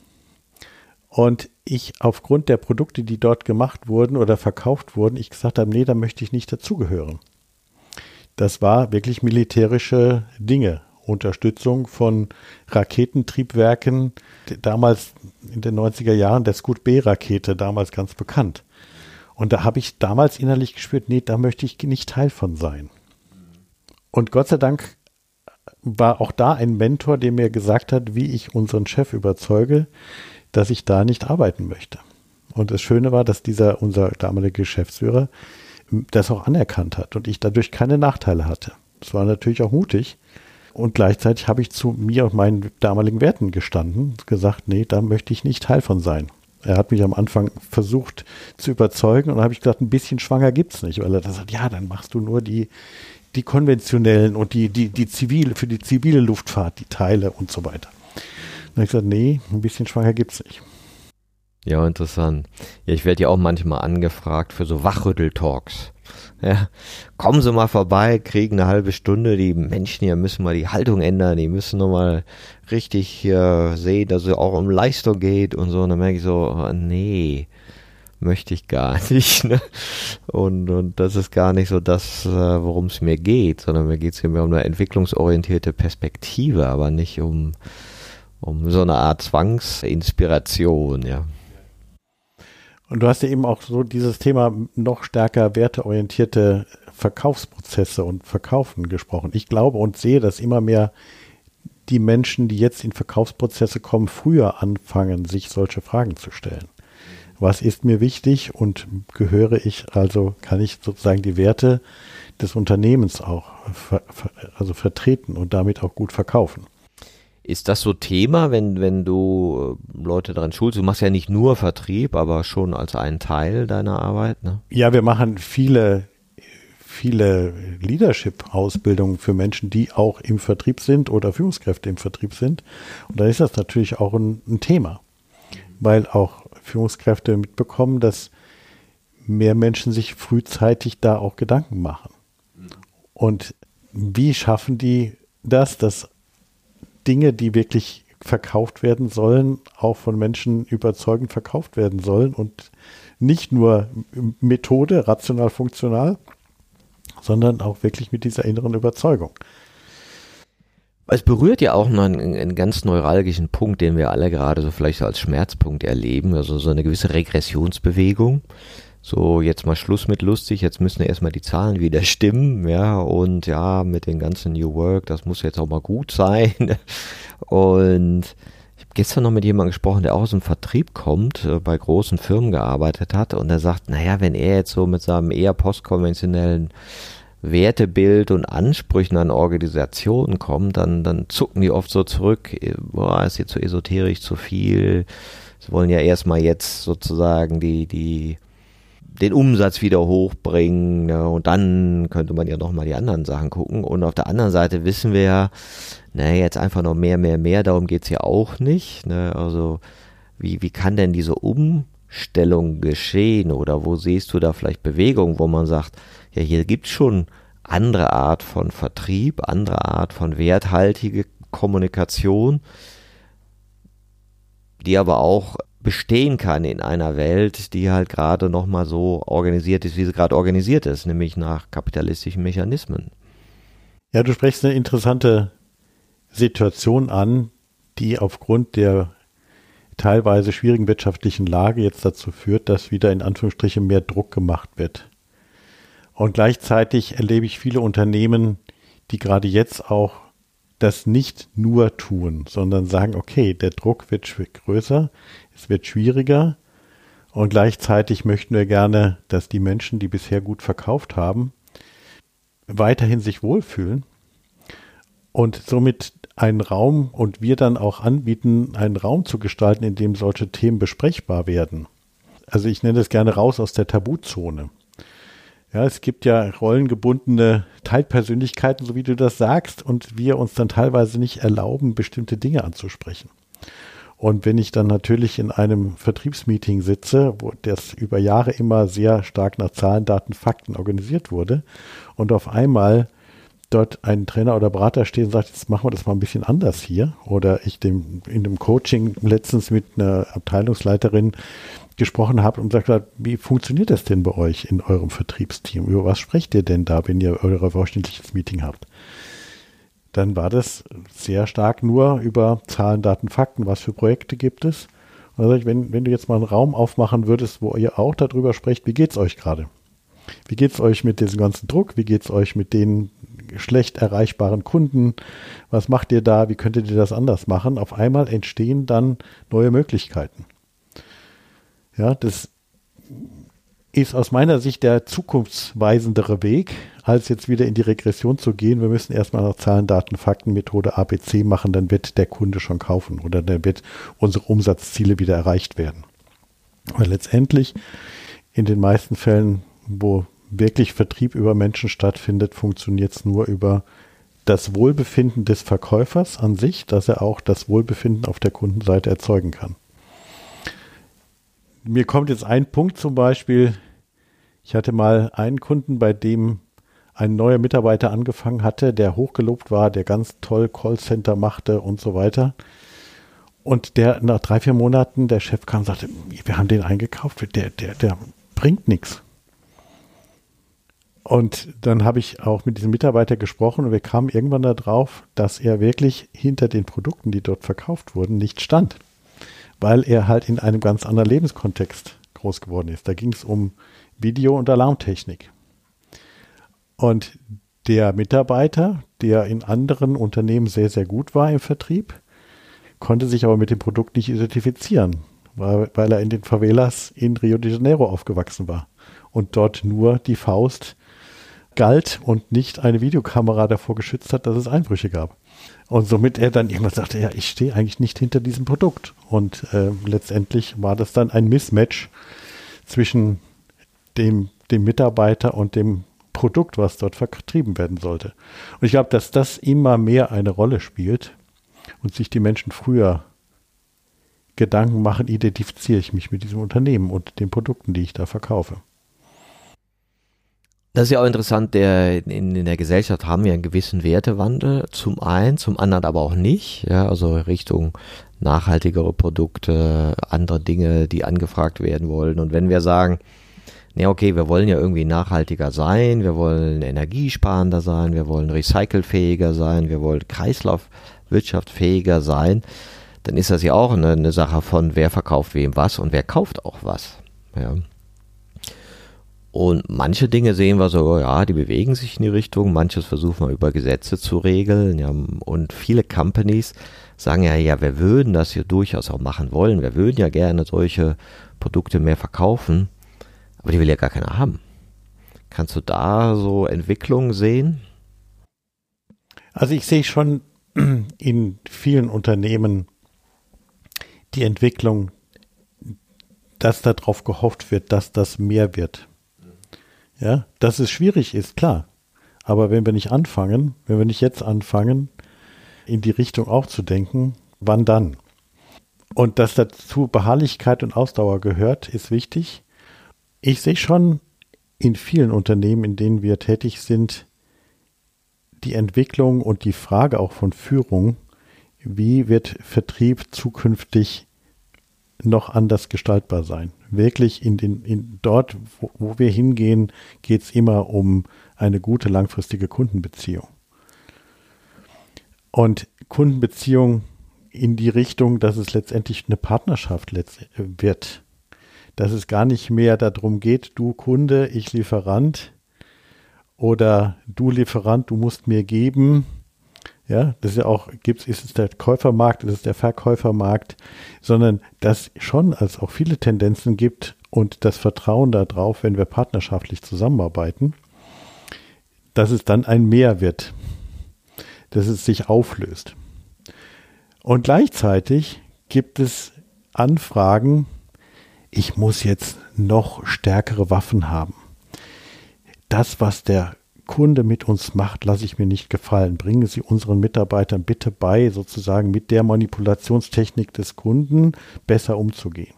Und ich aufgrund der Produkte, die dort gemacht wurden oder verkauft wurden, ich gesagt habe, nee, da möchte ich nicht dazugehören. Das war wirklich militärische Dinge. Unterstützung von Raketentriebwerken, damals in den 90er Jahren der Scoot B-Rakete, damals ganz bekannt. Und da habe ich damals innerlich gespürt, nee, da möchte ich nicht Teil von sein. Und Gott sei Dank war auch da ein Mentor, der mir gesagt hat, wie ich unseren Chef überzeuge, dass ich da nicht arbeiten möchte. Und das Schöne war, dass dieser, unser damaliger Geschäftsführer, das auch anerkannt hat und ich dadurch keine Nachteile hatte. Das war natürlich auch mutig. Und gleichzeitig habe ich zu mir und meinen damaligen Werten gestanden, gesagt, nee, da möchte ich nicht Teil von sein. Er hat mich am Anfang versucht zu überzeugen und dann habe ich gesagt, ein bisschen schwanger gibt es nicht, weil er dann sagt, ja, dann machst du nur die, die konventionellen und die, die, die zivile, für die zivile Luftfahrt, die Teile und so weiter. Dann habe ich gesagt, nee, ein bisschen schwanger gibt es nicht. Ja, interessant. Ja, ich werde ja auch manchmal angefragt für so Wachrüttel-Talks. Ja, kommen Sie mal vorbei, kriegen eine halbe Stunde. Die Menschen hier müssen mal die Haltung ändern. Die müssen nochmal richtig hier sehen, dass es auch um Leistung geht und so. Und dann merke ich so, oh, nee, möchte ich gar <laughs> nicht. Ne? Und, und das ist gar nicht so das, äh, worum es mir geht, sondern mir geht es mehr um eine entwicklungsorientierte Perspektive, aber nicht um, um so eine Art Zwangsinspiration, ja. Und du hast ja eben auch so dieses Thema noch stärker werteorientierte Verkaufsprozesse und Verkaufen gesprochen. Ich glaube und sehe, dass immer mehr die Menschen, die jetzt in Verkaufsprozesse kommen, früher anfangen, sich solche Fragen zu stellen. Was ist mir wichtig und gehöre ich, also kann ich sozusagen die Werte des Unternehmens auch ver, also vertreten und damit auch gut verkaufen. Ist das so Thema, wenn, wenn du äh, Leute daran schulst? Du machst ja nicht nur Vertrieb, aber schon als einen Teil deiner Arbeit, ne? Ja, wir machen viele, viele Leadership-Ausbildungen für Menschen, die auch im Vertrieb sind oder Führungskräfte im Vertrieb sind. Und da ist das natürlich auch ein, ein Thema, weil auch Führungskräfte mitbekommen, dass mehr Menschen sich frühzeitig da auch Gedanken machen. Und wie schaffen die das, dass Dinge, die wirklich verkauft werden sollen, auch von Menschen überzeugend verkauft werden sollen und nicht nur Methode, rational, funktional, sondern auch wirklich mit dieser inneren Überzeugung. Es berührt ja auch noch einen, einen, ganz neuralgischen Punkt, den wir alle gerade so vielleicht als Schmerzpunkt erleben, also so eine gewisse Regressionsbewegung so jetzt mal Schluss mit lustig, jetzt müssen erstmal die Zahlen wieder <laughs> stimmen, ja, und ja, mit den ganzen New Work, das muss jetzt auch mal gut sein. <laughs> Und ich habe gestern noch mit jemandem gesprochen, der auch aus dem Vertrieb kommt, äh, bei großen Firmen gearbeitet hat, und er sagt, naja, wenn er jetzt so mit seinem eher postkonventionellen Wertebild und Ansprüchen an Organisationen kommt, dann, dann zucken die oft so zurück, boah, ist jetzt so esoterisch zu viel. Sie wollen ja erstmal jetzt sozusagen die, die den Umsatz wieder hochbringen ne? und dann könnte man ja nochmal die anderen Sachen gucken. Und auf der anderen Seite wissen wir ja, ne, jetzt einfach noch mehr, mehr, mehr, darum geht's ja auch nicht. Ne? Also wie, wie kann denn diese Umstellung geschehen oder wo siehst du da vielleicht Bewegung, wo man sagt, ja, hier gibt's schon andere Art von Vertrieb, andere Art von werthaltige Kommunikation, die aber auch bestehen kann in einer Welt, die halt gerade nochmal so organisiert ist, wie sie gerade organisiert ist, nämlich nach kapitalistischen Mechanismen. Ja, du sprichst eine interessante Situation an, die aufgrund der teilweise schwierigen wirtschaftlichen Lage jetzt dazu führt, dass wieder in Anführungsstrichen mehr Druck gemacht wird. Und gleichzeitig erlebe ich viele Unternehmen, die gerade jetzt auch das nicht nur tun, sondern sagen, okay, der Druck wird größer, es wird schwieriger und gleichzeitig möchten wir gerne, dass die Menschen, die bisher gut verkauft haben, weiterhin sich wohlfühlen und somit einen Raum und wir dann auch anbieten, einen Raum zu gestalten, in dem solche Themen besprechbar werden. Also ich nenne das gerne raus aus der Tabuzone. Ja, es gibt ja rollengebundene Teilpersönlichkeiten, so wie du das sagst, und wir uns dann teilweise nicht erlauben, bestimmte Dinge anzusprechen. Und wenn ich dann natürlich in einem Vertriebsmeeting sitze, wo das über Jahre immer sehr stark nach Zahlen, Daten, Fakten organisiert wurde und auf einmal dort ein Trainer oder Berater steht und sagt, jetzt machen wir das mal ein bisschen anders hier. Oder ich dem, in dem Coaching letztens mit einer Abteilungsleiterin gesprochen habe und gesagt habe, wie funktioniert das denn bei euch in eurem Vertriebsteam? Über was sprecht ihr denn da, wenn ihr euer wöchentliches Meeting habt? Dann war das sehr stark nur über Zahlen, Daten, Fakten. Was für Projekte gibt es? Und dann ich, wenn, wenn du jetzt mal einen Raum aufmachen würdest, wo ihr auch darüber sprecht, wie geht's euch gerade? Wie geht's euch mit diesem ganzen Druck? Wie geht's euch mit den schlecht erreichbaren Kunden? Was macht ihr da? Wie könntet ihr das anders machen? Auf einmal entstehen dann neue Möglichkeiten. Ja, das ist aus meiner Sicht der zukunftsweisendere Weg, als jetzt wieder in die Regression zu gehen. Wir müssen erstmal nach Zahlen, Daten, Fakten, Methode ABC machen, dann wird der Kunde schon kaufen oder dann wird unsere Umsatzziele wieder erreicht werden. Weil letztendlich in den meisten Fällen, wo wirklich Vertrieb über Menschen stattfindet, funktioniert es nur über das Wohlbefinden des Verkäufers an sich, dass er auch das Wohlbefinden auf der Kundenseite erzeugen kann. mir kommt jetzt ein Punkt zum Beispiel. Ich hatte mal einen Kunden, bei dem ein neuer Mitarbeiter angefangen hatte, der hochgelobt war, der ganz toll Callcenter machte und so weiter. Und der nach drei, vier Monaten, der Chef kam und sagte, wir haben den eingekauft, der, der, der bringt nichts. Und dann habe ich auch mit diesem Mitarbeiter gesprochen und wir kamen irgendwann darauf, dass er wirklich hinter den Produkten, die dort verkauft wurden, nicht stand. Weil er halt in einem ganz anderen Lebenskontext groß geworden ist. Da ging es um Video- und Alarmtechnik. Und der Mitarbeiter, der in anderen Unternehmen sehr, sehr gut war im Vertrieb, konnte sich aber mit dem Produkt nicht identifizieren, weil, weil er in den Favelas in Rio de Janeiro aufgewachsen war und dort nur die Faust galt und nicht eine Videokamera davor geschützt hat, dass es Einbrüche gab. Und somit er dann irgendwann sagte, ja, ich stehe eigentlich nicht hinter diesem Produkt. Und äh, letztendlich war das dann ein Mismatch zwischen dem, dem Mitarbeiter und dem Produkt, was dort vertrieben werden sollte. Und ich glaube, dass das immer mehr eine Rolle spielt und sich die Menschen früher Gedanken machen, identifiziere ich mich mit diesem Unternehmen und den Produkten, die ich da verkaufe. Das ist ja auch interessant, der, in, in der Gesellschaft haben wir einen gewissen Wertewandel, zum einen, zum anderen aber auch nicht, ja, also Richtung nachhaltigere Produkte, andere Dinge, die angefragt werden wollen. Und wenn wir sagen, ne, okay, wir wollen ja irgendwie nachhaltiger sein, wir wollen energiesparender sein, wir wollen recycelfähiger sein, wir wollen kreislaufwirtschaftfähiger sein, dann ist das ja auch eine, eine Sache von, wer verkauft wem was und wer kauft auch was. Ja. Und manche Dinge sehen wir so, ja, die bewegen sich in die Richtung, manches versuchen wir über Gesetze zu regeln. Ja, und viele Companies sagen ja, ja, wir würden das hier durchaus auch machen wollen, wir würden ja gerne solche Produkte mehr verkaufen, aber die will ja gar keiner haben. Kannst du da so Entwicklungen sehen? Also ich sehe schon <clears throat> in vielen Unternehmen die Entwicklung, dass darauf gehofft wird, dass das mehr wird. Ja, dass es schwierig ist, klar. Aber wenn wir nicht anfangen, wenn wir nicht jetzt anfangen, in die Richtung auch zu denken, wann dann? Und dass dazu Beharrlichkeit und Ausdauer gehört, ist wichtig. Ich sehe schon in vielen Unternehmen, in denen wir tätig sind, die Entwicklung und die Frage auch von Führung, wie wird Vertrieb zukünftig noch anders gestaltbar sein? wirklich in den, in dort, wo, wo wir hingehen, geht es immer um eine gute langfristige Kundenbeziehung. Und Kundenbeziehung in die Richtung, dass es letztendlich eine Partnerschaft wird. Dass es gar nicht mehr darum geht, du Kunde, ich Lieferant oder du Lieferant, du musst mir geben, ja, das ist ja auch, gibt's, ist es der Käufermarkt, ist es der Verkäufermarkt, sondern dass schon als auch viele Tendenzen gibt und das Vertrauen darauf, wenn wir partnerschaftlich zusammenarbeiten, dass es dann ein Mehr wird, dass es sich auflöst. Und gleichzeitig gibt es Anfragen, ich muss jetzt noch stärkere Waffen haben. Das, was der Kunde mit uns macht, lasse ich mir nicht gefallen. Bringen Sie unseren Mitarbeitern bitte bei, sozusagen mit der Manipulationstechnik des Kunden besser umzugehen.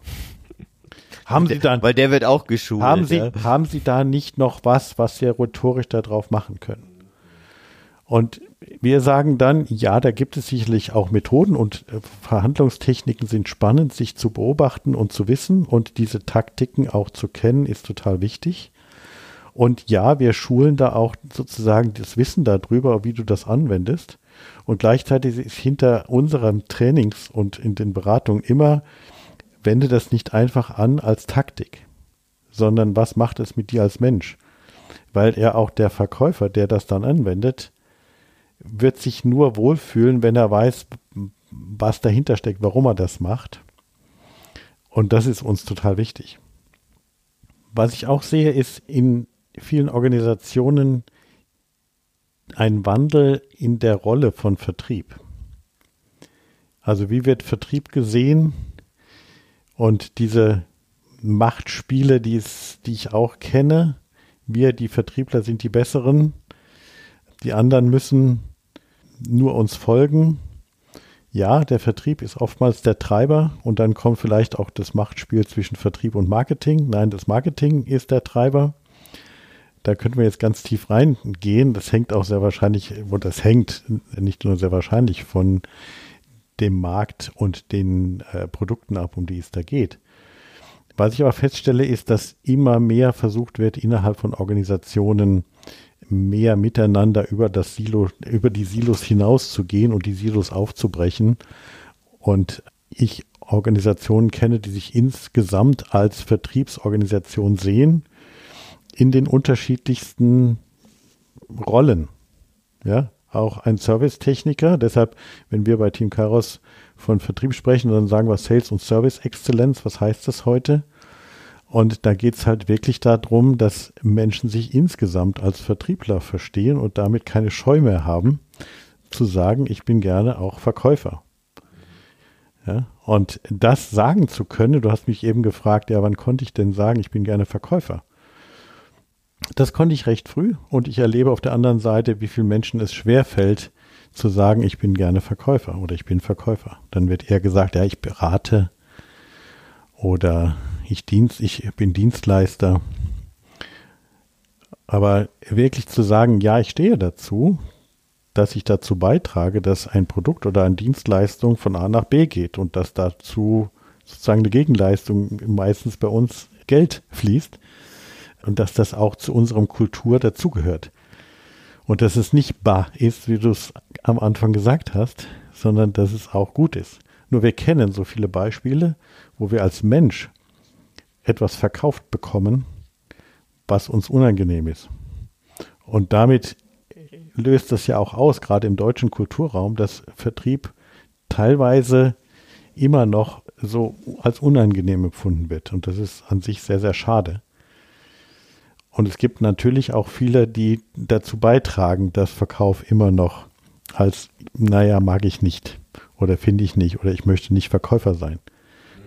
Haben Sie dann, weil der wird auch geschult. Haben Sie, ja. haben Sie da nicht noch was, was Sie rhetorisch darauf machen können? Und wir sagen dann, ja, da gibt es sicherlich auch Methoden und äh, Verhandlungstechniken sind spannend, sich zu beobachten und zu wissen und diese Taktiken auch zu kennen, ist total wichtig. Und ja, wir schulen da auch sozusagen das Wissen darüber, wie du das anwendest. Und gleichzeitig ist hinter unseren Trainings und in den Beratungen immer, wende das nicht einfach an als Taktik, sondern was macht es mit dir als Mensch? Weil er auch der Verkäufer, der das dann anwendet, wird sich nur wohlfühlen, wenn er weiß, was dahinter steckt, warum er das macht. Und das ist uns total wichtig. Was ich auch sehe, ist in vielen Organisationen ein Wandel in der Rolle von Vertrieb. Also wie wird Vertrieb gesehen und diese Machtspiele, die, es, die ich auch kenne, wir, die Vertriebler, sind die Besseren, die anderen müssen nur uns folgen. ja, der Vertrieb ist oftmals der Treiber und dann kommt vielleicht auch das Machtspiel zwischen Vertrieb und Marketing. Nein, das Marketing ist der Treiber. Da könnten wir jetzt ganz tief reingehen. Das hängt auch sehr wahrscheinlich, und das hängt nicht nur sehr wahrscheinlich von dem Markt und den äh, Produkten ab, um die es da geht. Was ich aber feststelle, ist, dass immer mehr versucht wird, innerhalb von Organisationen mehr miteinander über das Silo, über die Silos hinauszugehen und die Silos aufzubrechen. Und ich Organisationen kenne, die sich insgesamt als Vertriebsorganisation sehen, in den unterschiedlichsten Rollen. Ja, auch ein Servicetechniker. Deshalb, wenn wir bei Team Karos von Vertrieb sprechen, dann sagen wir Sales und Service Exzellenz. Was heißt das heute? Und da geht es halt wirklich darum, dass Menschen sich insgesamt als Vertriebler verstehen und damit keine Scheu mehr haben, zu sagen, ich bin gerne auch Verkäufer. Ja, und das sagen zu können, du hast mich eben gefragt, ja, wann konnte ich denn sagen, ich bin gerne Verkäufer? Das konnte ich recht früh und ich erlebe auf der anderen Seite, wie vielen Menschen es schwerfällt, zu sagen, ich bin gerne Verkäufer oder ich bin Verkäufer. Dann wird eher gesagt, ja, ich berate oder ich, Dienst, ich bin Dienstleister. Aber wirklich zu sagen, ja, ich stehe dazu, dass ich dazu beitrage, dass ein Produkt oder eine Dienstleistung von A nach B geht und dass dazu sozusagen eine Gegenleistung meistens bei uns Geld fließt und dass das auch zu unserem Kultur dazugehört. Und dass es nicht bar ist, wie du es am Anfang gesagt hast, sondern dass es auch gut ist. Nur wir kennen so viele Beispiele, wo wir als Mensch etwas verkauft bekommen, was uns unangenehm ist. Und damit löst das ja auch aus, gerade im deutschen Kulturraum, dass Vertrieb teilweise immer noch so als unangenehm empfunden wird. Und das ist an sich sehr, sehr schade. Und es gibt natürlich auch viele, die dazu beitragen, dass Verkauf immer noch als, naja, mag ich nicht oder finde ich nicht oder ich möchte nicht Verkäufer sein.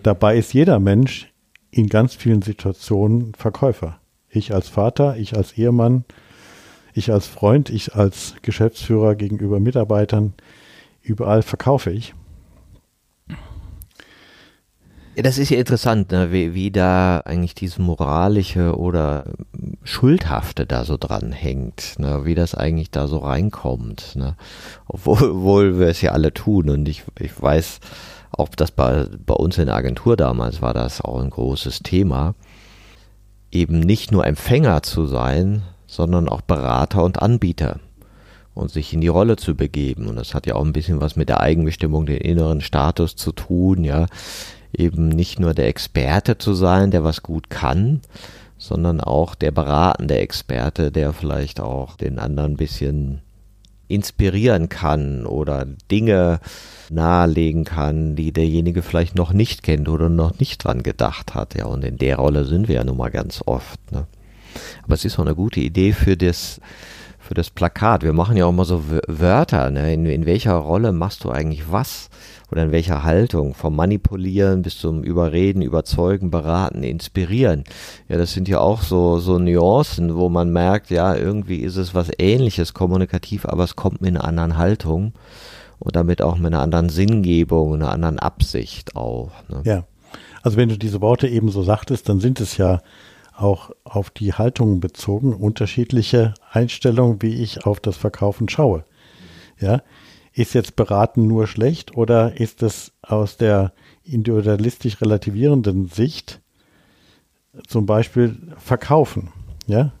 Dabei ist jeder Mensch in ganz vielen Situationen Verkäufer. Ich als Vater, ich als Ehemann, ich als Freund, ich als Geschäftsführer gegenüber Mitarbeitern, überall verkaufe ich. Ja, das ist ja interessant, ne? wie, wie da eigentlich dieses moralische oder Schuldhafte da so dran hängt, ne? wie das eigentlich da so reinkommt. Ne? Obwohl, obwohl wir es ja alle tun und ich, ich weiß, auch das bei, bei uns in der Agentur damals war das auch ein großes Thema, eben nicht nur Empfänger zu sein, sondern auch Berater und Anbieter und sich in die Rolle zu begeben. Und das hat ja auch ein bisschen was mit der Eigenbestimmung, den inneren Status zu tun, ja. Eben nicht nur der Experte zu sein, der was gut kann, sondern auch der beratende Experte, der vielleicht auch den anderen ein bisschen inspirieren kann oder Dinge nahelegen kann, die derjenige vielleicht noch nicht kennt oder noch nicht dran gedacht hat. Ja, und in der Rolle sind wir ja nun mal ganz oft. Ne? Aber es ist auch eine gute Idee für das, für das Plakat. Wir machen ja auch mal so Wörter. Ne? In, in welcher Rolle machst du eigentlich was? Oder in welcher Haltung? Vom Manipulieren bis zum Überreden, Überzeugen, Beraten, Inspirieren. Ja, das sind ja auch so, so Nuancen, wo man merkt, ja, irgendwie ist es was ähnliches kommunikativ, aber es kommt mit einer anderen Haltung und damit auch mit einer anderen Sinngebung, einer anderen Absicht auch. Ne? Ja. Also wenn du diese Worte eben so sagtest, dann sind es ja auch auf die Haltungen bezogen unterschiedliche Einstellungen, wie ich auf das Verkaufen schaue. Ja, ist jetzt beraten nur schlecht oder ist es aus der individualistisch relativierenden Sicht zum Beispiel verkaufen? Ja,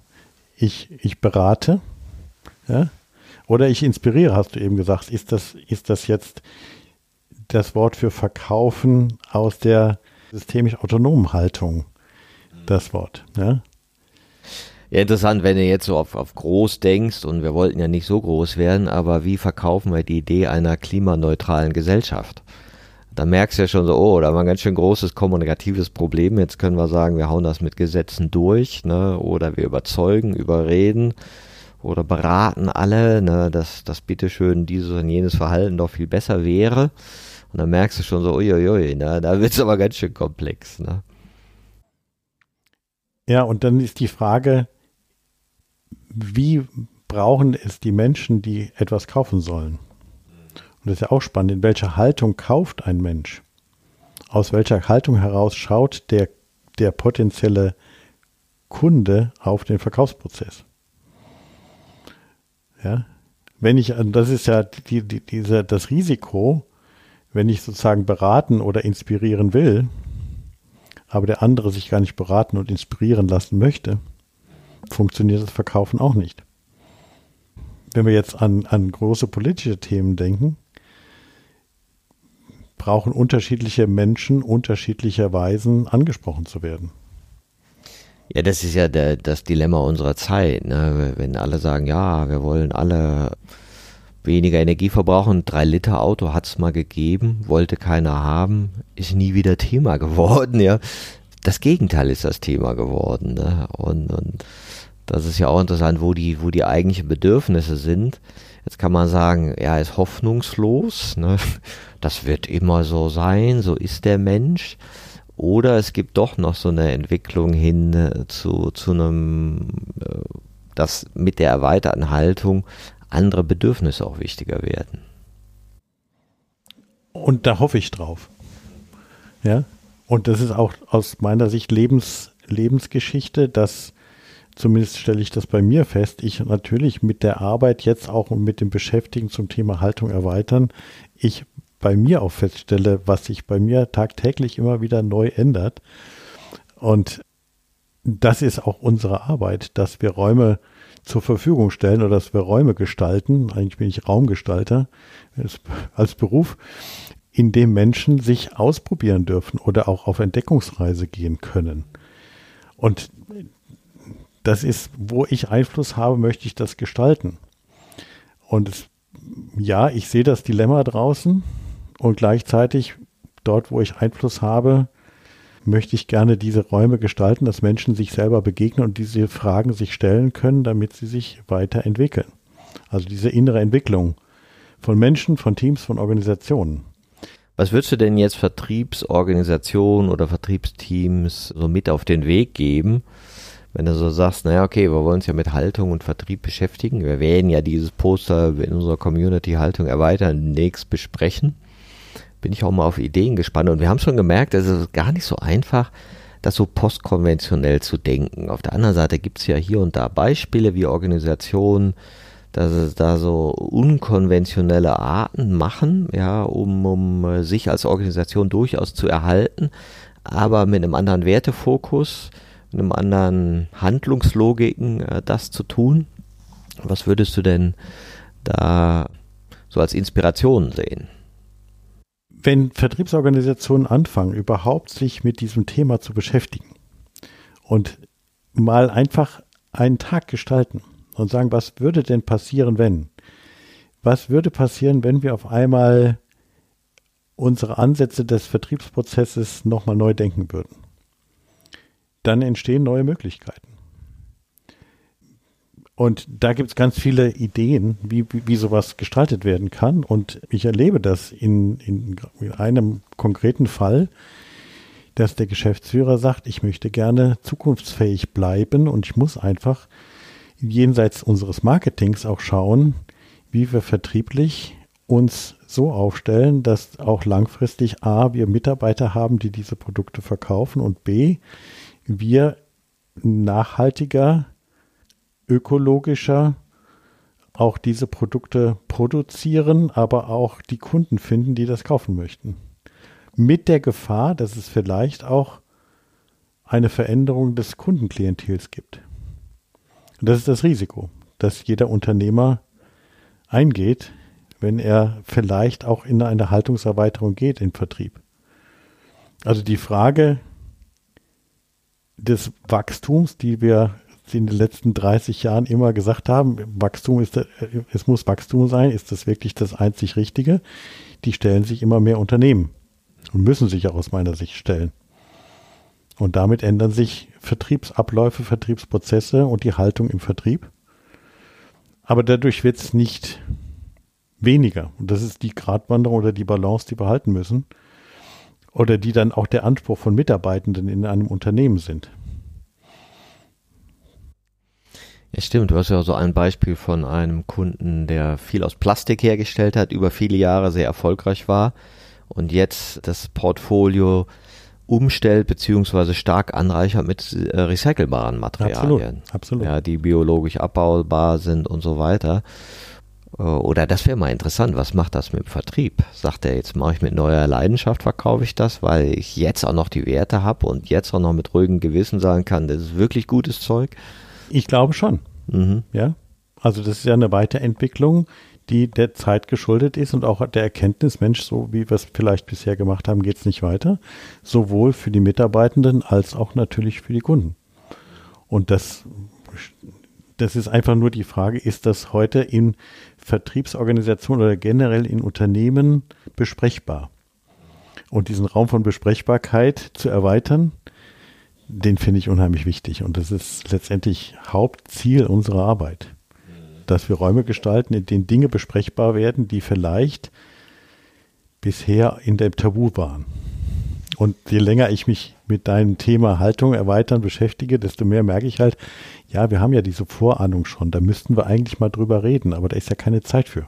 ich, ich berate, ja, oder ich inspiriere, hast du eben gesagt. Ist das, ist das jetzt das Wort für verkaufen aus der systemisch autonomen Haltung? Das Wort, ja? Ja, interessant, wenn du jetzt so auf, auf groß denkst und wir wollten ja nicht so groß werden, aber wie verkaufen wir die Idee einer klimaneutralen Gesellschaft? Da merkst du ja schon so, oh, da haben wir ein ganz schön großes kommunikatives Problem. Jetzt können wir sagen, wir hauen das mit Gesetzen durch, ne? Oder wir überzeugen, überreden oder beraten alle, ne, dass das bitteschön dieses und jenes Verhalten doch viel besser wäre. Und dann merkst du schon so, uiuiui, ne, da wird es aber ganz schön komplex. Ne? Ja, und dann ist die Frage, wie brauchen es die Menschen, die etwas kaufen sollen? Und das ist ja auch spannend, in welcher Haltung kauft ein Mensch? Aus welcher Haltung heraus schaut der, der potenzielle Kunde auf den Verkaufsprozess? Ja, wenn ich, das ist ja die, die, diese, das Risiko, wenn ich sozusagen beraten oder inspirieren will, aber der andere sich gar nicht beraten und inspirieren lassen möchte, funktioniert das Verkaufen auch nicht. Wenn wir jetzt an, an große politische Themen denken, brauchen unterschiedliche Menschen unterschiedlicherweise angesprochen zu werden. Ja, das ist ja der, das Dilemma unserer Zeit. Ne? Wenn alle sagen, ja, wir wollen alle weniger Energie verbrauchen, drei Liter Auto hat es mal gegeben, wollte keiner haben, ist nie wieder Thema <laughs> geworden. Ja, das Gegenteil ist das Thema geworden. Ne? Und, und das ist ja auch interessant, wo die, wo die eigentlichen Bedürfnisse sind. Jetzt kann man sagen, er ist hoffnungslos, ne? das wird immer so sein, so ist der Mensch. Oder es gibt doch noch so eine Entwicklung hin äh, zu, zu einem, äh, dass mit der erweiterten Haltung andere Bedürfnisse auch wichtiger werden. Und da hoffe ich drauf. Ja. Und das ist auch aus meiner Sicht Lebens, Lebensgeschichte, dass zumindest stelle ich das bei mir fest, ich natürlich mit der Arbeit jetzt auch und mit dem Beschäftigen zum Thema Haltung erweitern, ich bei mir auch feststelle, was sich bei mir tagtäglich immer wieder neu ändert. Und das ist auch unsere Arbeit, dass wir Räume zur Verfügung stellen oder dass wir Räume gestalten. Eigentlich bin ich Raumgestalter als Beruf, in dem Menschen sich ausprobieren dürfen oder auch auf Entdeckungsreise gehen können. Und das ist, wo ich Einfluss habe, möchte ich das gestalten. Und es, ja, ich sehe das Dilemma draußen und gleichzeitig dort, wo ich Einfluss habe, möchte ich gerne diese Räume gestalten, dass Menschen sich selber begegnen und diese Fragen sich stellen können, damit sie sich weiterentwickeln. Also diese innere Entwicklung von Menschen, von Teams, von Organisationen. Was würdest du denn jetzt Vertriebsorganisationen oder Vertriebsteams so mit auf den Weg geben, wenn du so sagst, naja, okay, wir wollen uns ja mit Haltung und Vertrieb beschäftigen. Wir werden ja dieses Poster in unserer Community Haltung erweitern, demnächst besprechen. Bin ich auch mal auf Ideen gespannt. Und wir haben schon gemerkt, es ist gar nicht so einfach, das so postkonventionell zu denken. Auf der anderen Seite gibt es ja hier und da Beispiele, wie Organisationen dass es da so unkonventionelle Arten machen, ja, um, um sich als Organisation durchaus zu erhalten, aber mit einem anderen Wertefokus, einem anderen Handlungslogiken äh, das zu tun. Was würdest du denn da so als Inspiration sehen? Wenn Vertriebsorganisationen anfangen, überhaupt sich mit diesem Thema zu beschäftigen und mal einfach einen Tag gestalten und sagen, was würde denn passieren, wenn? Was würde passieren, wenn wir auf einmal unsere Ansätze des Vertriebsprozesses nochmal neu denken würden? dann entstehen neue Möglichkeiten. Und da gibt es ganz viele Ideen, wie, wie, wie, sowas gestaltet werden kann. Und ich erlebe das in, in, in einem konkreten Fall, dass der Geschäftsführer sagt, ich möchte gerne zukunftsfähig bleiben und ich muss einfach jenseits unseres Marketings auch schauen, wie wir vertrieblich uns so aufstellen, dass auch langfristig A, wir Mitarbeiter haben, die diese Produkte verkaufen und B, wir nachhaltiger, ökologischer auch diese Produkte produzieren, aber auch die Kunden finden, die das kaufen möchten. Mit der Gefahr, dass es vielleicht auch eine Veränderung des Kundenklientels gibt. Und das ist das Risiko, dass jeder Unternehmer eingeht, wenn er vielleicht auch in eine Haltungserweiterung geht im Vertrieb. Also die Frage, des Wachstums, die wir in den letzten 30 Jahren immer gesagt haben, Wachstum ist, es muss Wachstum sein, ist das wirklich das einzig Richtige? Die stellen sich immer mehr Unternehmen und müssen sich auch aus meiner Sicht stellen. Und damit ändern sich Vertriebsabläufe, Vertriebsprozesse und die Haltung im Vertrieb. Aber dadurch wird es nicht weniger. Und das ist die Gratwanderung oder die Balance, die wir halten müssen oder die dann auch der Anspruch von Mitarbeitenden in einem Unternehmen sind. Ja, stimmt. Du hast ja so ein Beispiel von einem Kunden, der viel aus Plastik hergestellt hat, über viele Jahre sehr erfolgreich war und jetzt das Portfolio umstellt beziehungsweise stark anreichert mit äh, recycelbaren Materialien. Absolut, absolut. Ja, die biologisch abbaubar sind und so weiter. Äh, oder das wäre mal interessant, was macht das mit dem Vertrieb? Sagt er, jetzt mache ich mit neuer Leidenschaft, verkaufe ich das, weil ich jetzt auch noch die Werte habe und jetzt auch noch mit ruhigem Gewissen sagen kann, das ist wirklich gutes Zeug? Ich glaube schon. Mhm. Ja. Also das ist ja eine Weiterentwicklung, die der Zeit geschuldet ist und auch der Erkenntnis, Mensch, so wie wir es vielleicht bisher gemacht haben, geht es nicht weiter. Sowohl für die Mitarbeitenden als auch natürlich für die Kunden. Und das, das ist einfach nur die Frage, ist das heute in Vertriebsorganisationen oder generell in Unternehmen besprechbar? Und diesen Raum von Besprechbarkeit zu erweitern, den finde ich unheimlich wichtig. Und das ist letztendlich Hauptziel unserer Arbeit. Dass wir Räume gestalten, in denen Dinge besprechbar werden, die vielleicht bisher in dem Tabu waren. Und je länger ich mich mit deinem Thema Haltung erweitern beschäftige, desto mehr merke ich halt, ja, wir haben ja diese Vorahnung schon, da müssten wir eigentlich mal drüber reden, aber da ist ja keine Zeit für.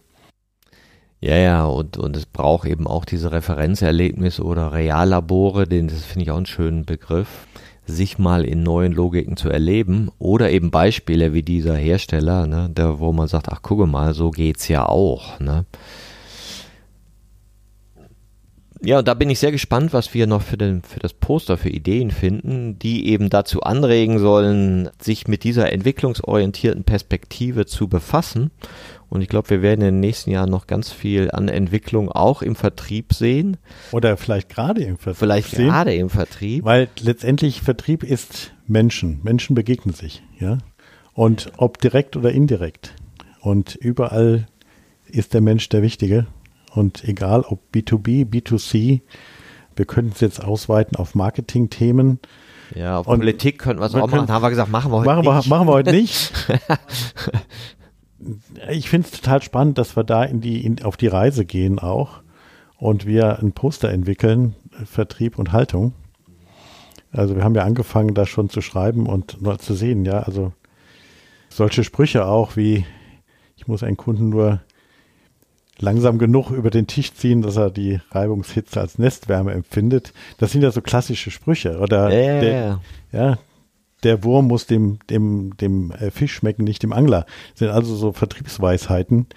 Ja, ja, und, und es braucht eben auch diese Referenzerlebnisse oder Reallabore, den, das finde ich auch einen schönen Begriff sich mal in neuen Logiken zu erleben oder eben Beispiele wie dieser Hersteller, ne, der, wo man sagt, ach gucke mal, so geht's ja auch. Ne. Ja, da bin ich sehr gespannt, was wir noch für, den, für das Poster für Ideen finden, die eben dazu anregen sollen, sich mit dieser entwicklungsorientierten Perspektive zu befassen und ich glaube, wir werden in den nächsten Jahren noch ganz viel an Entwicklung auch im Vertrieb sehen. Oder vielleicht gerade im Vertrieb. Vielleicht sehen, gerade im Vertrieb. Weil letztendlich Vertrieb ist Menschen. Menschen begegnen sich, ja. Und ob direkt oder indirekt. Und überall ist der Mensch der Wichtige. Und egal ob B2B, B2C, wir könnten es jetzt ausweiten auf Marketing-Themen. Ja, auf und Politik könnten wir es auch machen. Haben wir gesagt, machen wir heute machen nicht. Wir, machen wir heute nicht. <laughs> ich finde es total spannend, dass wir da in die, in, auf die Reise gehen auch und wir ein Poster entwickeln, Vertrieb und Haltung. Also wir haben ja angefangen, da schon zu schreiben und nur zu sehen, ja, also solche Sprüche auch wie, ich muss einen Kunden nur langsam genug über den Tisch ziehen, dass er die Reibungshitze als Nestwärme empfindet. Das sind ja so klassische Sprüche. Oder ja, der, ja, der Wurm muss dem, dem, dem äh, Fisch schmecken, nicht dem Angler. Das sind also so Vertriebsweisheiten.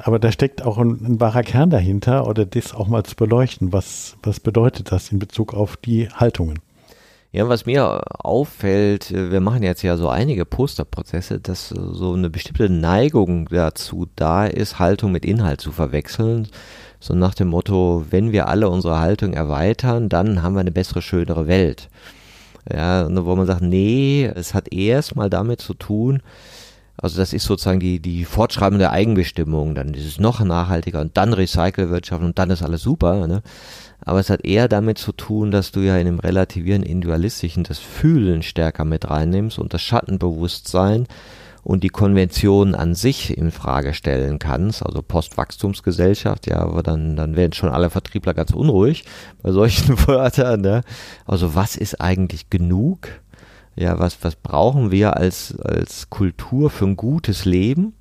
Aber da steckt auch ein, ein, wahrer Kern dahinter oder das auch mal zu beleuchten. Was, was bedeutet das in Bezug auf die Haltungen? Ja, was mir auffällt, äh, wir machen jetzt ja so einige Posterprozesse, dass so eine bestimmte Neigung dazu da ist, Haltung mit Inhalt zu verwechseln. So nach dem Motto, wenn wir alle unsere Haltung erweitern, dann haben wir eine bessere, schönere Welt. Ja, wo man sagt, nee, es hat erst mal damit zu tun, also das ist sozusagen die, die fortschreibende Eigenbestimmung, dann ist es noch nachhaltiger und dann Recycelwirtschaft und dann ist alles super. Ne? Aber es hat eher damit zu tun, dass du ja in dem relativieren Individualistischen das Fühlen stärker mit reinnimmst und das Schattenbewusstsein und die Konvention an sich in Frage stellen kannst, also Postwachstumsgesellschaft, ja, aber dann, dann werden schon alle Vertriebler ganz unruhig bei solchen <laughs> Wörtern. Ne? Also was ist eigentlich genug? Ja, was, was brauchen wir als, als Kultur für ein gutes Leben?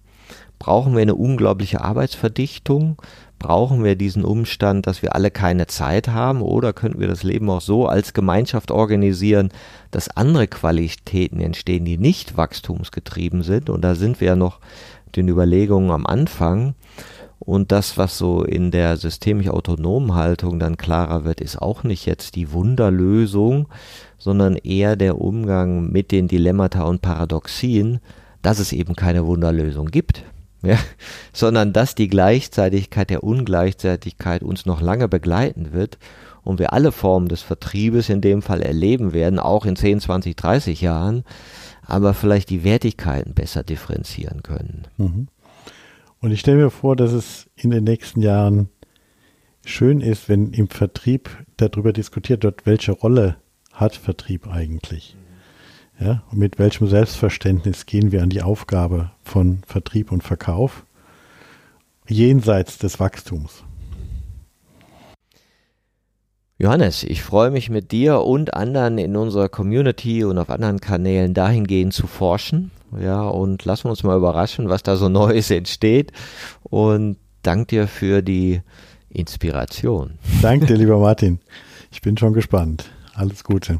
Brauchen wir eine unglaubliche Arbeitsverdichtung? Brauchen wir diesen Umstand, dass wir alle keine Zeit haben? Oder könnten wir das Leben auch so als Gemeinschaft organisieren, dass andere Qualitäten entstehen, die nicht wachstumsgetrieben sind? Und da sind wir ja noch den Überlegungen am Anfang. Und das, was so in der systemisch autonomen Haltung dann klarer wird, ist auch nicht jetzt die Wunderlösung, sondern eher der Umgang mit den Dilemmata und Paradoxien, dass es eben keine Wunderlösung gibt ja, sondern dass die Gleichzeitigkeit der Ungleichzeitigkeit uns noch lange begleiten wird und wir alle Formen des Vertriebes in dem Fall erleben werden, auch in 10, 20, 30 Jahren, aber vielleicht die Wertigkeiten besser differenzieren können. Mhm. Und ich stelle mir vor, dass es in den nächsten Jahren schön ist, wenn im Vertrieb darüber diskutiert wird, welche Rolle hat Vertrieb eigentlich. Ja, und mit welchem Selbstverständnis gehen wir an die Aufgabe von Vertrieb und Verkauf jenseits des Wachstums? Johannes, ich freue mich mit dir und anderen in unserer Community und auf anderen Kanälen dahingehend zu forschen, Ja, und lassen wir uns mal überraschen, was da so <laughs> Neues entsteht. Und danke dir für die Inspiration. Danke dir, lieber Martin. Ich bin schon gespannt. Alles Gute.